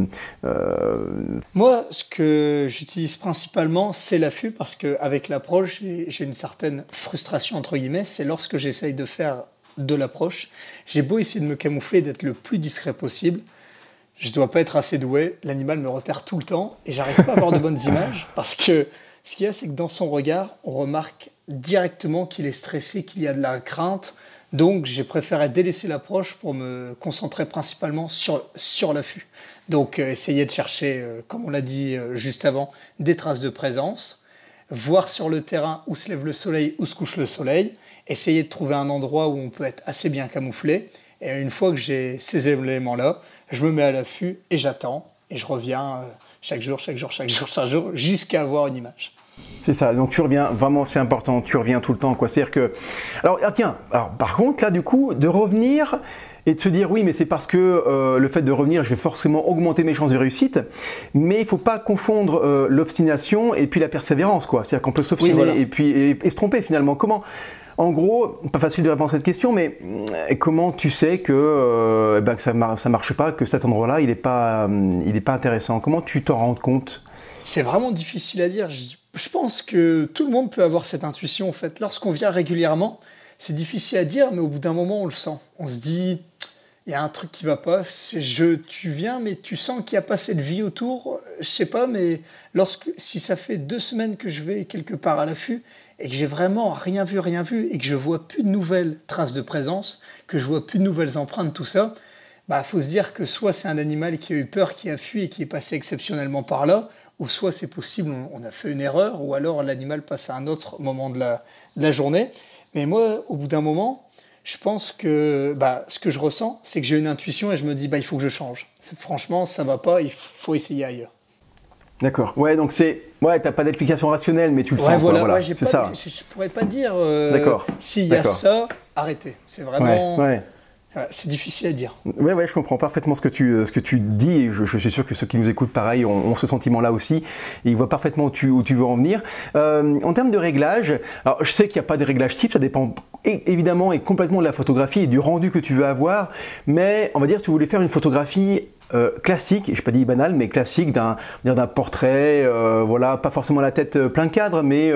Moi, ce que j'utilise principalement, c'est l'affût, parce qu'avec l'approche, j'ai une certaine frustration, entre guillemets, c'est lorsque j'essaye de faire de l'approche, j'ai beau essayer de me camoufler, d'être le plus discret possible, je dois pas être assez doué, l'animal me repère tout le temps et j'arrive pas à avoir de bonnes images parce que ce qu'il y a, c'est que dans son regard, on remarque directement qu'il est stressé, qu'il y a de la crainte. Donc j'ai préféré délaisser l'approche pour me concentrer principalement sur, sur l'affût. Donc euh, essayer de chercher, euh, comme on l'a dit euh, juste avant, des traces de présence, voir sur le terrain où se lève le soleil, où se couche le soleil, essayer de trouver un endroit où on peut être assez bien camouflé. Et une fois que j'ai ces éléments-là, je me mets à l'affût et j'attends. Et je reviens euh, chaque jour, chaque jour, chaque jour, chaque jour, jusqu'à avoir une image. C'est ça, donc tu reviens, vraiment c'est important, tu reviens tout le temps. quoi. C'est-à-dire que. Alors, ah, tiens, alors, par contre, là, du coup, de revenir et de se dire oui, mais c'est parce que euh, le fait de revenir, je vais forcément augmenter mes chances de réussite. Mais il ne faut pas confondre euh, l'obstination et puis la persévérance, quoi. C'est-à-dire qu'on peut s'obstiner et puis et, se tromper finalement. Comment en gros, pas facile de répondre à cette question, mais euh, comment tu sais que, euh, eh ben, ça ne marche pas, que cet endroit-là, il n'est pas, euh, pas intéressant? Comment tu t'en rends compte? C'est vraiment difficile à dire. Je, pense que tout le monde peut avoir cette intuition. En fait, lorsqu'on vient régulièrement, c'est difficile à dire, mais au bout d'un moment, on le sent. On se dit, il y a un truc qui va pas. Je, tu viens, mais tu sens qu'il n'y a pas cette vie autour. Je sais pas, mais lorsque, si ça fait deux semaines que je vais quelque part à l'affût et que j'ai vraiment rien vu, rien vu, et que je vois plus de nouvelles traces de présence, que je vois plus de nouvelles empreintes, tout ça, bah faut se dire que soit c'est un animal qui a eu peur, qui a fui et qui est passé exceptionnellement par là, ou soit c'est possible, on a fait une erreur, ou alors l'animal passe à un autre moment de la, journée. Mais moi, au bout d'un moment, je pense que bah, ce que je ressens, c'est que j'ai une intuition et je me dis bah, il faut que je change. Franchement, ça va pas, il faut essayer ailleurs. D'accord. Ouais, donc c'est. Ouais, t'as pas d'explication rationnelle, mais tu le sens. Voilà, voilà. c'est ça. Je, je, pourrais pas dire. Euh, D'accord. S'il y a ça, arrêtez. C'est vraiment. Ouais, C'est difficile à dire. Oui, ouais, je comprends parfaitement ce que tu, euh, ce que tu dis et je, suis sûr que ceux qui nous écoutent, pareil, ont, ce sentiment-là aussi et ils voient parfaitement où tu, où tu veux en venir. Euh, en termes de réglage, alors je sais qu'il n'y a pas de réglage type, ça dépend évidemment et complètement de la photographie et du rendu que tu veux avoir, mais on va dire tu voulais faire une photographie euh, classique, je n'ai pas dit banal, mais classique d'un d'un portrait, euh, voilà, pas forcément la tête euh, plein cadre, mais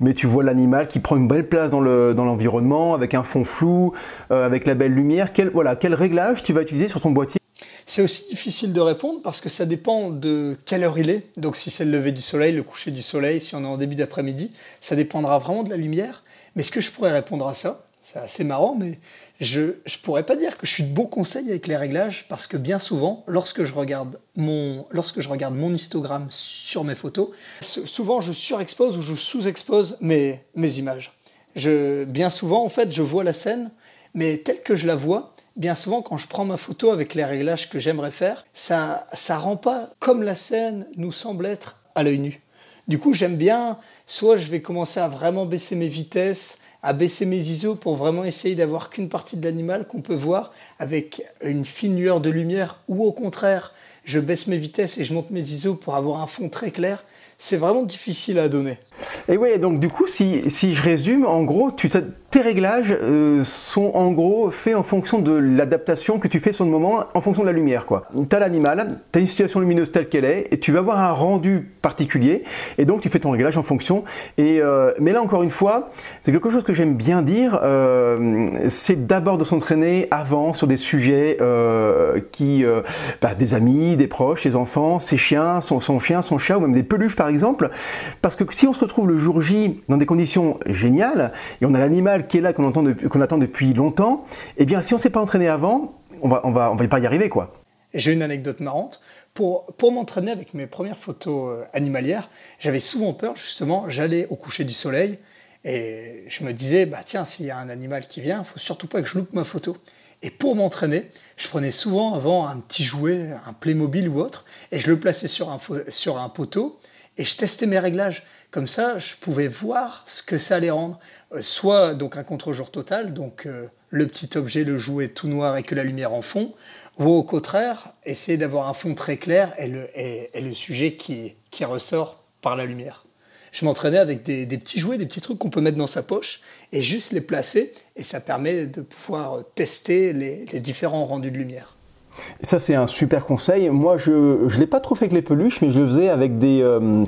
mais tu vois l'animal qui prend une belle place dans le dans l'environnement, avec un fond flou, avec la belle lumière. Quel voilà, quel réglage tu vas utiliser sur ton boîtier? C'est aussi difficile de répondre parce que ça dépend de quelle heure il est. Donc si c'est le lever du soleil, le coucher du soleil, si on est en début d'après-midi, ça dépendra vraiment de la lumière. Mais ce que je pourrais répondre à ça, c'est assez marrant, mais je ne pourrais pas dire que je suis de bon conseil avec les réglages parce que bien souvent, lorsque je regarde mon, lorsque je regarde mon histogramme sur mes photos, souvent je surexpose ou je sous-expose mes, mes images. Je, bien souvent, en fait, je vois la scène, mais telle que je la vois, bien souvent, quand je prends ma photo avec les réglages que j'aimerais faire, ça ça rend pas comme la scène nous semble être à l'œil nu. Du coup, j'aime bien, soit je vais commencer à vraiment baisser mes vitesses, à baisser mes ISO pour vraiment essayer d'avoir qu'une partie de l'animal qu'on peut voir avec une fine lueur de lumière ou au contraire, je baisse mes vitesses et je monte mes ISO pour avoir un fond très clair c'est vraiment difficile à donner. Et oui, donc du coup, si, je résume, en gros, tes réglages euh, sont en gros faits en fonction de l'adaptation que tu fais sur le moment, en fonction de la lumière. Tu as l'animal, tu as une situation lumineuse telle qu'elle est, et tu vas avoir un rendu particulier, et donc tu fais ton réglage en fonction. Et, euh, mais là, encore une fois, c'est quelque chose que j'aime bien dire, euh, c'est d'abord de s'entraîner avant sur des sujets qui, bah, des amis, des proches, des enfants, ses chiens, son, son chien, son chat, ou même des peluches par exemple, parce que si on se retrouve le jour J dans des conditions géniales, et on a l'animal qui est là, qu'on attend depuis longtemps, eh bien si on ne s'est pas entraîné avant, on va, on va, on va pas y arriver quoi. j'ai une anecdote marrante. Pour, pour m'entraîner avec mes premières photos euh, animalières, j'avais souvent peur, justement, j'allais au coucher du soleil et je me disais, bah tiens, s'il y a un animal qui vient, il faut surtout pas que je loupe ma photo. Et pour m'entraîner, je prenais souvent avant un petit jouet, un Playmobil ou autre, et je le plaçais sur un, sur un poteau, et je testais mes réglages. Comme ça, je pouvais voir ce que ça allait rendre. Euh, soit donc un contre-jour total, donc euh, le petit objet, le jouet tout noir et que la lumière en fond, ou au contraire, essayer d'avoir un fond très clair et le, et, le sujet qui, ressort par la lumière. Je m'entraînais avec des, petits jouets, des petits trucs qu'on peut mettre dans sa poche et juste les placer, et ça permet de pouvoir tester les, les différents rendus de lumière. Ça, c'est un super conseil. Moi, je ne l'ai pas trop fait avec les peluches, mais je le faisais avec des. Euh,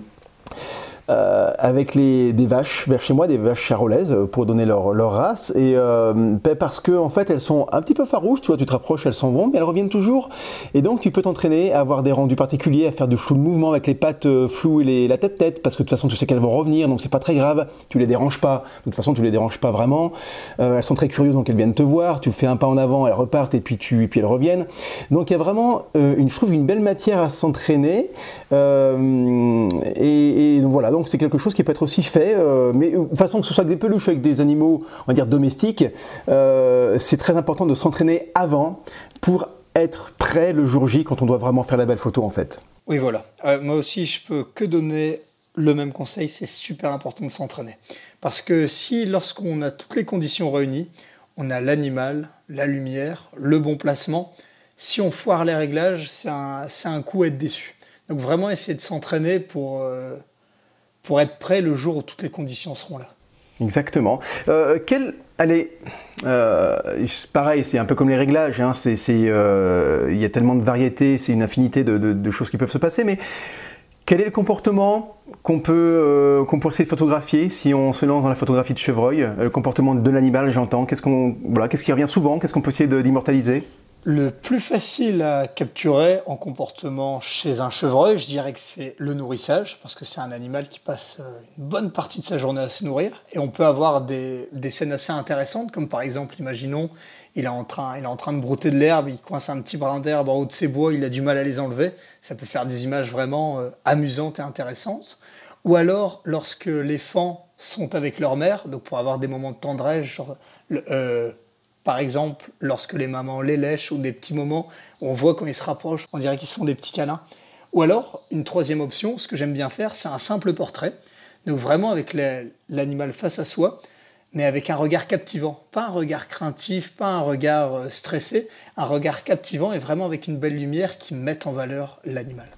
euh, avec les, des vaches vers chez moi, des vaches charolaises euh, pour donner leur, leur race. Et euh, ben, parce que en fait, elles sont un petit peu farouches, tu vois, tu te rapproches, elles s'en vont, mais elles reviennent toujours. Et donc, tu peux t'entraîner à avoir des rendus particuliers, à faire du flou de mouvement avec les pattes floues et la tête-tête, parce que de toute façon, tu sais qu'elles vont revenir, donc c'est pas très grave. Tu les déranges pas. De toute façon, tu les déranges pas vraiment. elles sont très curieuses, donc elles viennent te voir. Tu fais un pas en avant, elles repartent et puis tu, et puis elles reviennent. Donc, il y a vraiment une, je une belle matière à s'entraîner. et, et voilà donc c'est quelque chose qui peut être aussi fait, euh, mais euh, de façon que ce soit avec des peluches, avec des animaux, on va dire domestiques, euh, c'est très important de s'entraîner avant pour être prêt le jour J quand on doit vraiment faire la belle photo en fait. Oui voilà, moi aussi je peux que donner le même conseil, c'est super important de s'entraîner. Parce que si lorsqu'on a toutes les conditions réunies, on a l'animal, la lumière, le bon placement, si on foire les réglages, c'est un, un coup à être déçu. Donc vraiment essayer de s'entraîner pour pour être prêt le jour où toutes les conditions seront là. Exactement. Euh, euh, pareil, c'est un peu comme les réglages. Hein, euh, il y a tellement de variétés, c'est une infinité de, choses qui peuvent se passer. Mais quel est le comportement qu'on peut, qu'on essayer de photographier si on se lance dans la photographie de chevreuil? Le comportement de l'animal, j'entends. Qu'est-ce qu'on, voilà, qu'est-ce qui revient souvent? Qu'est-ce qu'on peut essayer d'immortaliser? Le plus facile à capturer en comportement chez un chevreuil, je dirais que c'est le nourrissage, parce que c'est un animal qui passe euh, une bonne partie de sa journée à se nourrir. Et on peut avoir des, scènes assez intéressantes, comme par exemple, imaginons, il est en train, de brouter de l'herbe, il coince un petit brin d'herbe en haut de ses bois, il a du mal à les enlever. Ça peut faire des images vraiment euh, amusantes et intéressantes. Ou alors, lorsque les fans sont avec leur mère, donc pour avoir des moments de tendresse, genre, euh, par exemple, lorsque les mamans les lèchent ou des petits moments on voit quand ils se rapprochent, on dirait qu'ils se font des petits câlins. Ou alors, une troisième option, ce que j'aime bien faire, c'est un simple portrait. Donc vraiment avec l'animal face à soi, mais avec un regard captivant. Pas un regard craintif, pas un regard euh, stressé, un regard captivant et vraiment avec une belle lumière qui mette en valeur l'animal.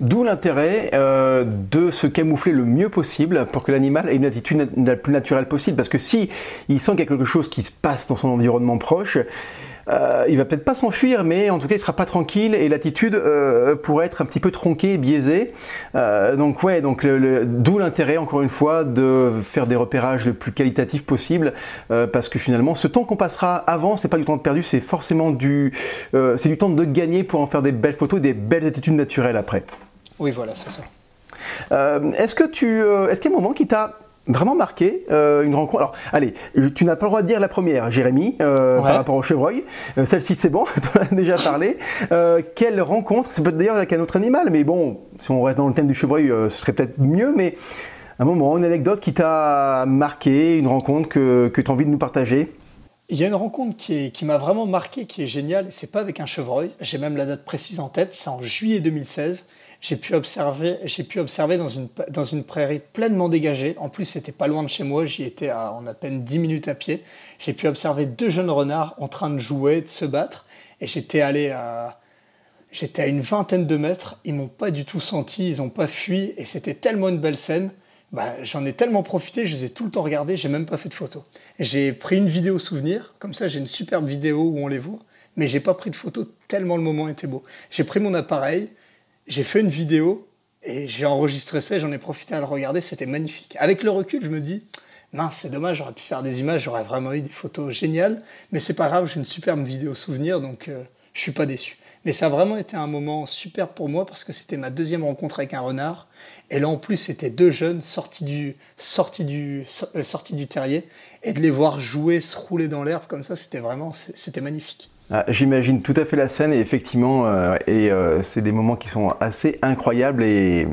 D'où l'intérêt euh, de se camoufler le mieux possible pour que l'animal ait une attitude la plus naturelle possible. Parce que si il sent qu'il y a quelque chose qui se passe dans son environnement proche, euh, il va peut-être pas s'enfuir, mais en tout cas il sera pas tranquille et l'attitude euh, pourrait être un petit peu tronquée, biaisée. Euh, donc ouais, donc d'où l'intérêt encore une fois de faire des repérages le plus qualitatif possible, euh, parce que finalement ce temps qu'on passera avant, c'est pas du temps perdu, c'est forcément du, c'est du temps de gagner pour en faire des belles photos, des belles attitudes naturelles après. Oui, voilà, c'est ça. est-ce que tu, est-ce qu'il y a un moment qui t'a vraiment marqué euh, une rencontre. Alors, allez, tu n'as pas le droit de dire la première, Jérémy, euh, par rapport au chevreuil. Euh, celle-ci, c'est bon, tu en as déjà parlé. quelle rencontre C'est peut-être d'ailleurs avec un autre animal, mais bon, si on reste dans le thème du chevreuil, ce serait peut-être mieux, mais un moment, une anecdote qui t'a marqué, une rencontre que, que tu as envie de nous partager? Il y a une rencontre qui, qui m'a vraiment marqué, qui est géniale, et c'est pas avec un chevreuil, j'ai même la date précise en tête, c'est en juillet 2016 j'ai pu observer, j'ai pu observer dans une, dans une prairie pleinement dégagée. En plus, c'était pas loin de chez moi, j'y étais en à peine 10 minutes à pied. J'ai pu observer deux jeunes renards en train de jouer, de se battre. Et j'étais allé à, j'étais à une vingtaine de mètres. Ils m'ont pas du tout senti, ils ont pas fui. Et c'était tellement une belle scène. Bah, j'en ai tellement profité, je les ai tout le temps regardés, j'ai même pas fait de photo. J'ai pris une vidéo souvenir, comme ça j'ai une superbe vidéo où on les voit, mais j'ai pas pris de photo tellement le moment était beau. J'ai pris mon appareil, j'ai fait une vidéo et j'ai enregistré ça, j'en ai profité à le regarder, c'était magnifique. Avec le recul, je me dis, mince, c'est dommage, j'aurais pu faire des images, j'aurais vraiment eu des photos géniales, mais c'est pas grave, j'ai une superbe vidéo souvenir, donc euh, je suis pas déçu. Mais ça a vraiment été un moment super pour moi parce que c'était ma deuxième rencontre avec un renard. Et là, en plus, c'était deux jeunes sortis du, sortis du, euh, sortis du terrier. Et de les voir jouer, se rouler dans l'herbe comme ça, c'était vraiment, c'était magnifique. Ah, j'imagine tout à fait la scène et effectivement, euh, et euh, c'est des moments qui sont assez incroyables et,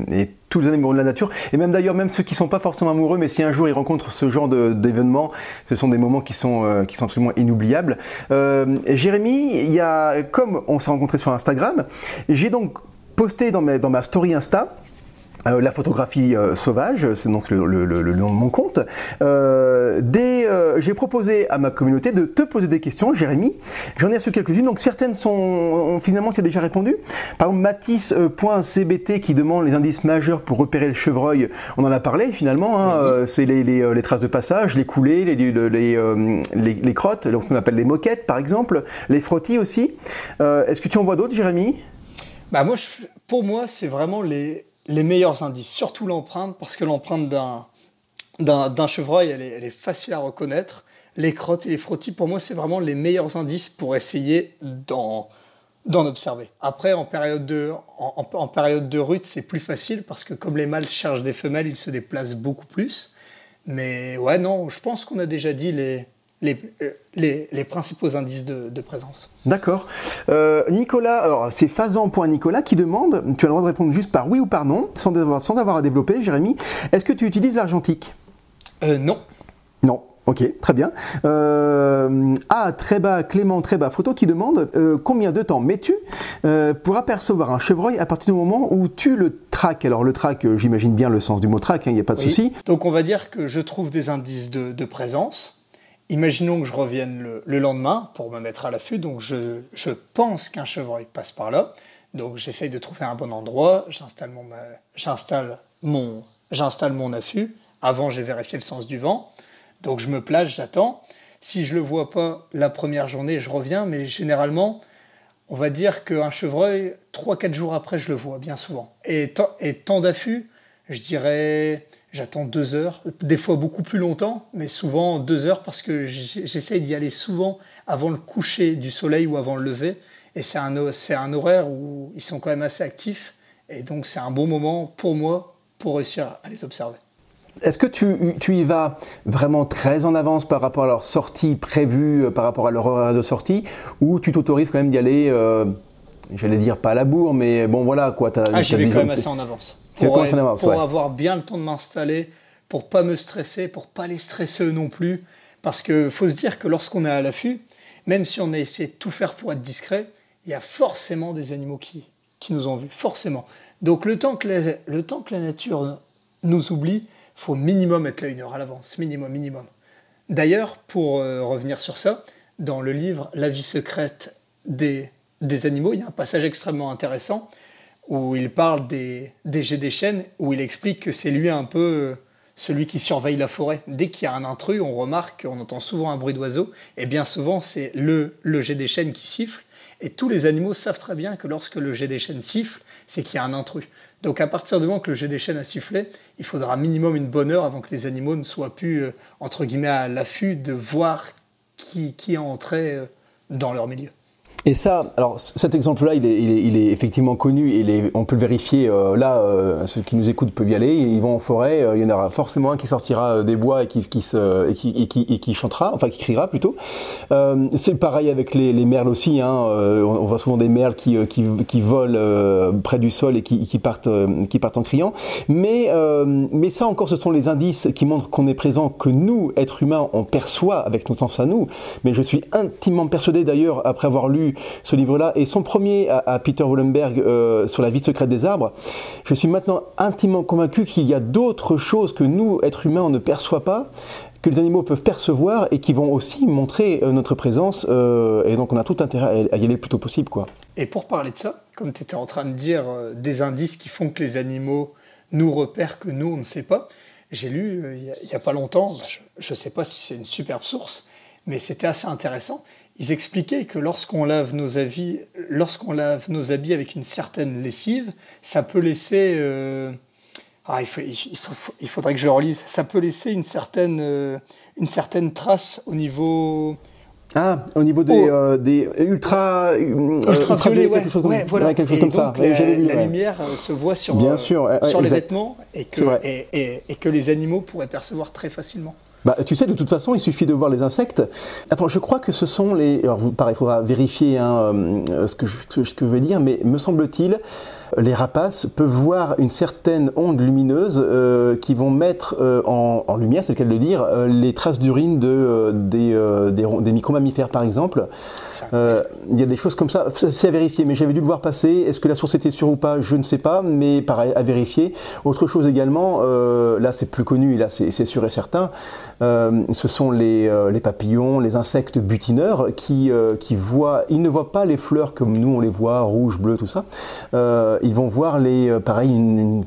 tous les animaux de la nature, et même d'ailleurs même ceux qui sont pas forcément amoureux, mais si un jour ils rencontrent ce genre d'événement, ce sont des moments qui sont, euh, qui sont absolument inoubliables. Jérémy, il y a, comme on s'est rencontré sur Instagram, j'ai donc posté dans, dans ma story Insta euh, la photographie euh, sauvage, c'est donc le, nom de mon compte. Euh, j'ai proposé à ma communauté de te poser des questions, Jérémy. J'en ai reçu quelques-unes, donc certaines sont finalement tu as déjà répondu. Par exemple, Matisse.cbt qui demande les indices majeurs pour repérer le chevreuil. On en a parlé finalement. Hein, c'est les, traces de passage, les coulées, les, les, crottes, donc on appelle les moquettes par exemple, les frottis aussi. Est-ce que tu en vois d'autres, Jérémy? Bah moi, pour moi, c'est vraiment les, les meilleurs indices, surtout l'empreinte, parce que l'empreinte d'un, chevreuil, elle est, facile à reconnaître. Les crottes et les frottis, pour moi, c'est vraiment les meilleurs indices pour essayer d'en, observer. Après, en période de, en, période de rut, c'est plus facile parce que comme les mâles cherchent des femelles, ils se déplacent beaucoup plus. Mais ouais, non, je pense qu'on a déjà dit les, les, les, principaux indices de, présence. D'accord. Euh, Nicolas, alors c'est Fazan.Nicolas qui demande, tu as le droit de répondre juste par oui ou par non, sans avoir, sans avoir à développer, Jérémy, est-ce que tu utilises l'argentique? Euh, Non. Non. Ok, très bien. Euh, ah, très bas, Clément, très bas, photo qui demande euh, combien de temps mets-tu pour apercevoir un chevreuil à partir du moment où tu le traques? Alors le track, j'imagine bien le sens du mot il hein, n'y a pas de souci. Donc on va dire que je trouve des indices de présence Imaginons que je revienne le, lendemain pour me mettre à l'affût, donc je, pense qu'un chevreuil passe par là, donc j'essaye de trouver un bon endroit, j'installe mon, j'installe mon, j'installe mon affût, avant j'ai vérifié le sens du vent, donc je me place, j'attends. Si je le vois pas la première journée, je reviens, mais généralement, on va dire qu'un chevreuil, 3-4 jours après, je le vois bien souvent. Et, temps d'affût, je dirais J'attends deux heures, des fois beaucoup plus longtemps, mais souvent deux heures parce que j'essaye d'y aller souvent avant le coucher du soleil ou avant le lever. Et c'est un, un horaire où ils sont quand même assez actifs. Et donc c'est un bon moment pour moi pour réussir à les observer. Est-ce que tu, tu, y vas vraiment très en avance par rapport à leur sortie prévue, euh, par rapport à leur horaire de sortie, ou tu t'autorises quand même d'y aller, euh, j'allais dire pas à la bourre, mais bon voilà quoi. ah, j'y vais quand même assez en avance pour, avoir bien le temps de m'installer, pour pas me stresser, pour pas les stresser eux non plus. Parce qu'il faut se dire que lorsqu'on est à l'affût, même si on a essayé de tout faire pour être discret, il y a forcément des animaux qui, qui nous ont vus, forcément. Donc le temps que la, le temps que la nature nous oublie, faut minimum être là une heure à l'avance, minimum, minimum. D'ailleurs, pour euh, revenir sur ça, dans le livre La vie secrète des, des animaux, il y a un passage extrêmement intéressant où il parle des, jets des chênes, où il explique que c'est lui un peu euh, celui qui surveille la forêt. Dès qu'il y a un intrus, on remarque, on entend souvent un bruit d'oiseau, et bien souvent c'est le, le jet des chênes qui siffle, et tous les animaux savent très bien que lorsque le jet des chênes siffle, c'est qu'il y a un intrus. Donc à partir du moment que le jet des chênes a sifflé, il faudra minimum une bonne heure avant que les animaux ne soient plus, euh, entre guillemets, à l'affût de voir qui, qui est entré euh, dans leur milieu. Et ça, alors cet exemple-là, il est, il, est, effectivement connu et on peut le vérifier. Euh, là, euh, ceux qui nous écoutent peuvent y aller. Ils vont en forêt. Euh, il y en aura forcément un qui sortira des bois et qui, qui, se, et qui, et qui, et qui, chantera, enfin qui criera plutôt. c'est pareil avec les, les merles aussi. Hein. On, voit souvent des merles qui, qui, volent près du sol et qui, partent, qui partent en criant. Mais, mais ça encore, ce sont les indices qui montrent qu'on est présent, que nous, êtres humains, on perçoit avec nos sens à nous. Mais je suis intimement persuadé d'ailleurs, après avoir lu ce livre-là, et son premier à, Peter Wollenberg euh, sur la vie secrète des arbres, je suis maintenant intimement convaincu qu'il y a d'autres choses que nous, êtres humains, on ne perçoit pas, que les animaux peuvent percevoir et qui vont aussi montrer euh, notre présence. Euh, et donc on a tout intérêt à y aller le plus tôt possible. Quoi. Et pour parler de ça, comme tu étais en train de dire des indices qui font que les animaux nous repèrent que nous, on ne sait pas, j'ai lu il n'y a, pas longtemps, bah, je ne sais pas si c'est une superbe source, mais c'était assez intéressant ils expliquaient que lorsqu'on lave nos habits, lorsqu'on lave nos habits avec une certaine lessive, ça peut laisser euh, ah, il, faudrait que je le relise. Ça peut laisser une certaine, euh, une certaine trace au niveau. Ah, au niveau des, euh, des ultra, ultraviolets, quelque chose comme, voilà. quelque chose comme ça. La, lumière se voit sur, Bien sûr, sur les vêtements et que, et, et, que les animaux pourraient percevoir très facilement. Bah, tu sais, de toute façon, il suffit de voir les insectes. Attends, je crois que ce sont les. Alors, pareil, il faudra vérifier hein, euh, ce, que je, ce que je veux dire, mais me semble-t-il, les rapaces peuvent voir une certaine onde lumineuse euh, qui vont mettre euh, en, lumière, c'est le cas de le dire, euh, les traces d'urine de, des, des, des micro-mammifères par exemple. Il y a des choses comme ça, c'est à vérifier, mais j'avais dû le voir passer. Est-ce que la source était sûre ou pas? Je ne sais pas, mais pareil, à vérifier. Autre chose également, là c'est plus connu, là c'est sûr et certain, ce sont les, les, papillons, les insectes butineurs qui, qui voient, ils ne voient pas les fleurs comme nous on les voit, rouges, bleues, tout ça ils vont voir les, euh, pareil, une,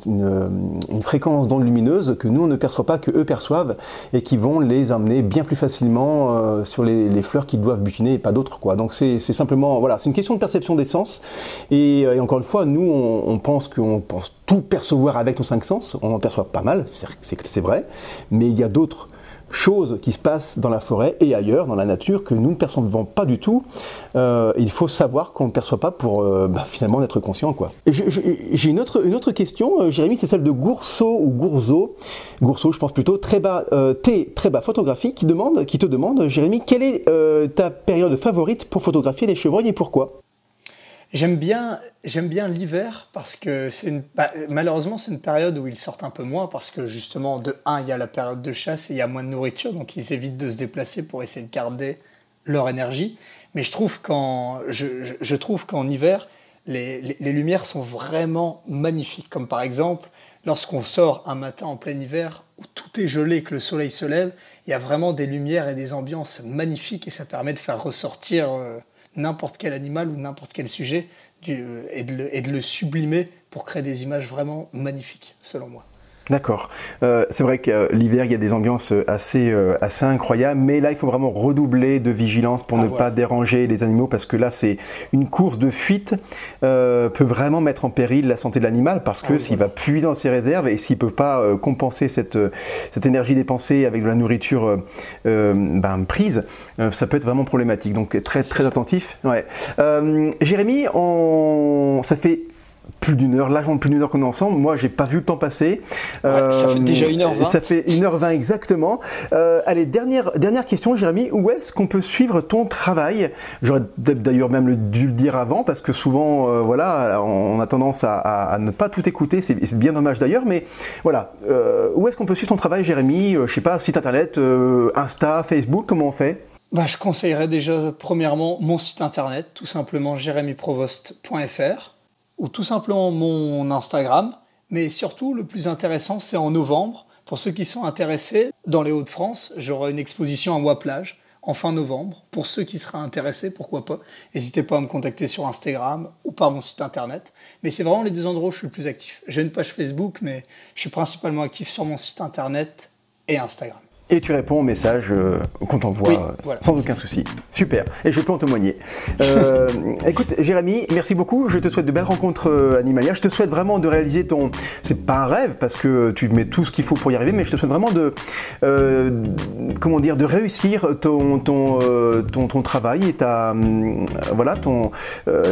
fréquence d'ondes lumineuses que nous on ne perçoit pas, que eux perçoivent, et qui vont les emmener bien plus facilement euh, sur les, fleurs qu'ils doivent butiner et pas d'autres. Donc c'est simplement, voilà, c'est une question de perception des sens. Et, euh, encore une fois, nous on, pense qu'on pense tout percevoir avec nos cinq sens. On en perçoit pas mal, c'est vrai, mais il y a d'autres choses qui se passent dans la forêt et ailleurs, dans la nature, que nous ne percevons pas du tout. Euh, il faut savoir qu'on ne perçoit pas pour euh, bah, finalement être conscient. Quoi. J'ai une autre, question, euh, Jérémy, c'est celle de Gourceau ou Gourzo, Gourceau je pense plutôt, très bas, T, très bas photographie, qui, demande, qui te demande, Jérémy, quelle est ta période favorite pour photographier les chevreuils et pourquoi? J'aime bien, j'aime bien l'hiver parce que bah, malheureusement c'est une période où ils sortent un peu moins parce que justement de 1 il y a la période de chasse et il y a moins de nourriture donc ils évitent de se déplacer pour essayer de garder leur énergie. Mais je trouve qu'en, je, trouve qu'en hiver les, les, lumières sont vraiment magnifiques comme par exemple lorsqu'on sort un matin en plein hiver où tout est gelé que le soleil se lève, il y a vraiment des lumières et des ambiances magnifiques et ça permet de faire ressortir euh, n'importe quel animal ou n'importe quel sujet le, et de le sublimer pour créer des images vraiment magnifiques, selon moi. D'accord. Euh, c'est vrai que euh, l'hiver, il y a des ambiances assez, euh, assez incroyables, mais là, il faut vraiment redoubler de vigilance pour ah, ne pas déranger les animaux, parce que là, c'est une course de fuite peut vraiment mettre en péril la santé de l'animal, parce que ah, s'il va puiser dans ses réserves et s'il peut pas compenser cette, cette énergie dépensée avec de la nourriture ben, prise, ça peut être vraiment problématique. Donc très très attentif. Ouais. Jérémy, on... ça fait plus d'une heure, largement plus d'une heure qu'on est ensemble. Moi, j'ai pas vu le temps passer. ça fait déjà une heure 20 Ça fait une heure 20 exactement. Euh, allez, dernière, dernière question, Jérémy. Où est-ce qu'on peut suivre ton travail? J'aurais d'ailleurs même dû le dire avant, parce que souvent, euh, voilà, on a tendance à, ne pas tout écouter. C'est bien dommage d'ailleurs, mais voilà. Euh, où est-ce qu'on peut suivre ton travail, Jérémy? Je sais pas, site internet, Insta, Facebook, comment on fait? Bah, je conseillerais déjà premièrement mon site internet, tout simplement jérémyprovost.fr ou tout simplement mon Instagram. Mais surtout, le plus intéressant, c'est en novembre. Pour ceux qui sont intéressés, dans les Hauts-de-France, j'aurai une exposition à Moi-Plage en fin novembre. Pour ceux qui seraient intéressés, pourquoi pas, n'hésitez pas à me contacter sur Instagram ou par mon site internet. Mais c'est vraiment les deux endroits où je suis le plus actif. J'ai une page Facebook, mais je suis principalement actif sur mon site internet et Instagram et tu réponds au message euh, qu'on t'envoie euh, sans aucun souci. Super, et je peux en témoigner. Euh, écoute, Jérémy, merci beaucoup. Je te souhaite de belles rencontres animalières. Je te souhaite vraiment de réaliser ton. C'est pas un rêve parce que tu mets tout ce qu'il faut pour y arriver, mais je te souhaite vraiment de. comment dire, de réussir ton, ton, ton, ton travail et ta. voilà, ton,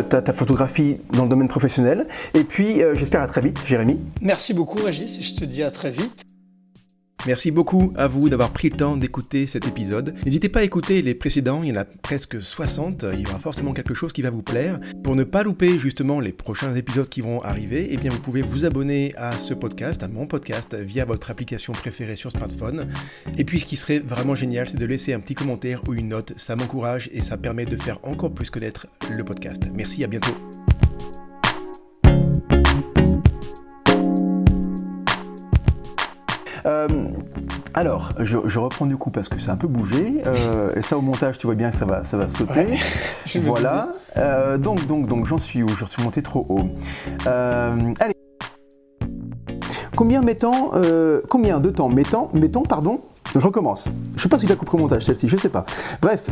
ta, ta, photographie dans le domaine professionnel. Et puis, j'espère à très vite, Jérémy. Merci beaucoup, Régis, et je te dis à très vite. Merci beaucoup à vous d'avoir pris le temps d'écouter cet épisode. N'hésitez pas à écouter les précédents, il y en a presque 60, il y aura forcément quelque chose qui va vous plaire. Pour ne pas louper justement les prochains épisodes qui vont arriver, eh bien vous pouvez vous abonner à ce podcast, à mon podcast, via votre application préférée sur smartphone. Et puis ce qui serait vraiment génial, c'est de laisser un petit commentaire ou une note, ça m'encourage et ça permet de faire encore plus connaître le podcast. Merci, à bientôt. Euh, alors, je, reprends du coup parce que c'est un peu bougé. Euh, et ça, au montage, tu vois bien que ça va, ça va sauter. voilà. Euh, donc, donc, donc, j'en suis où? Je suis monté trop haut. allez. Combien mettons, combien de temps mettons, mettons, pardon, je recommence. Je sais pas si tu as coupé au montage celle-ci, je sais pas. Bref,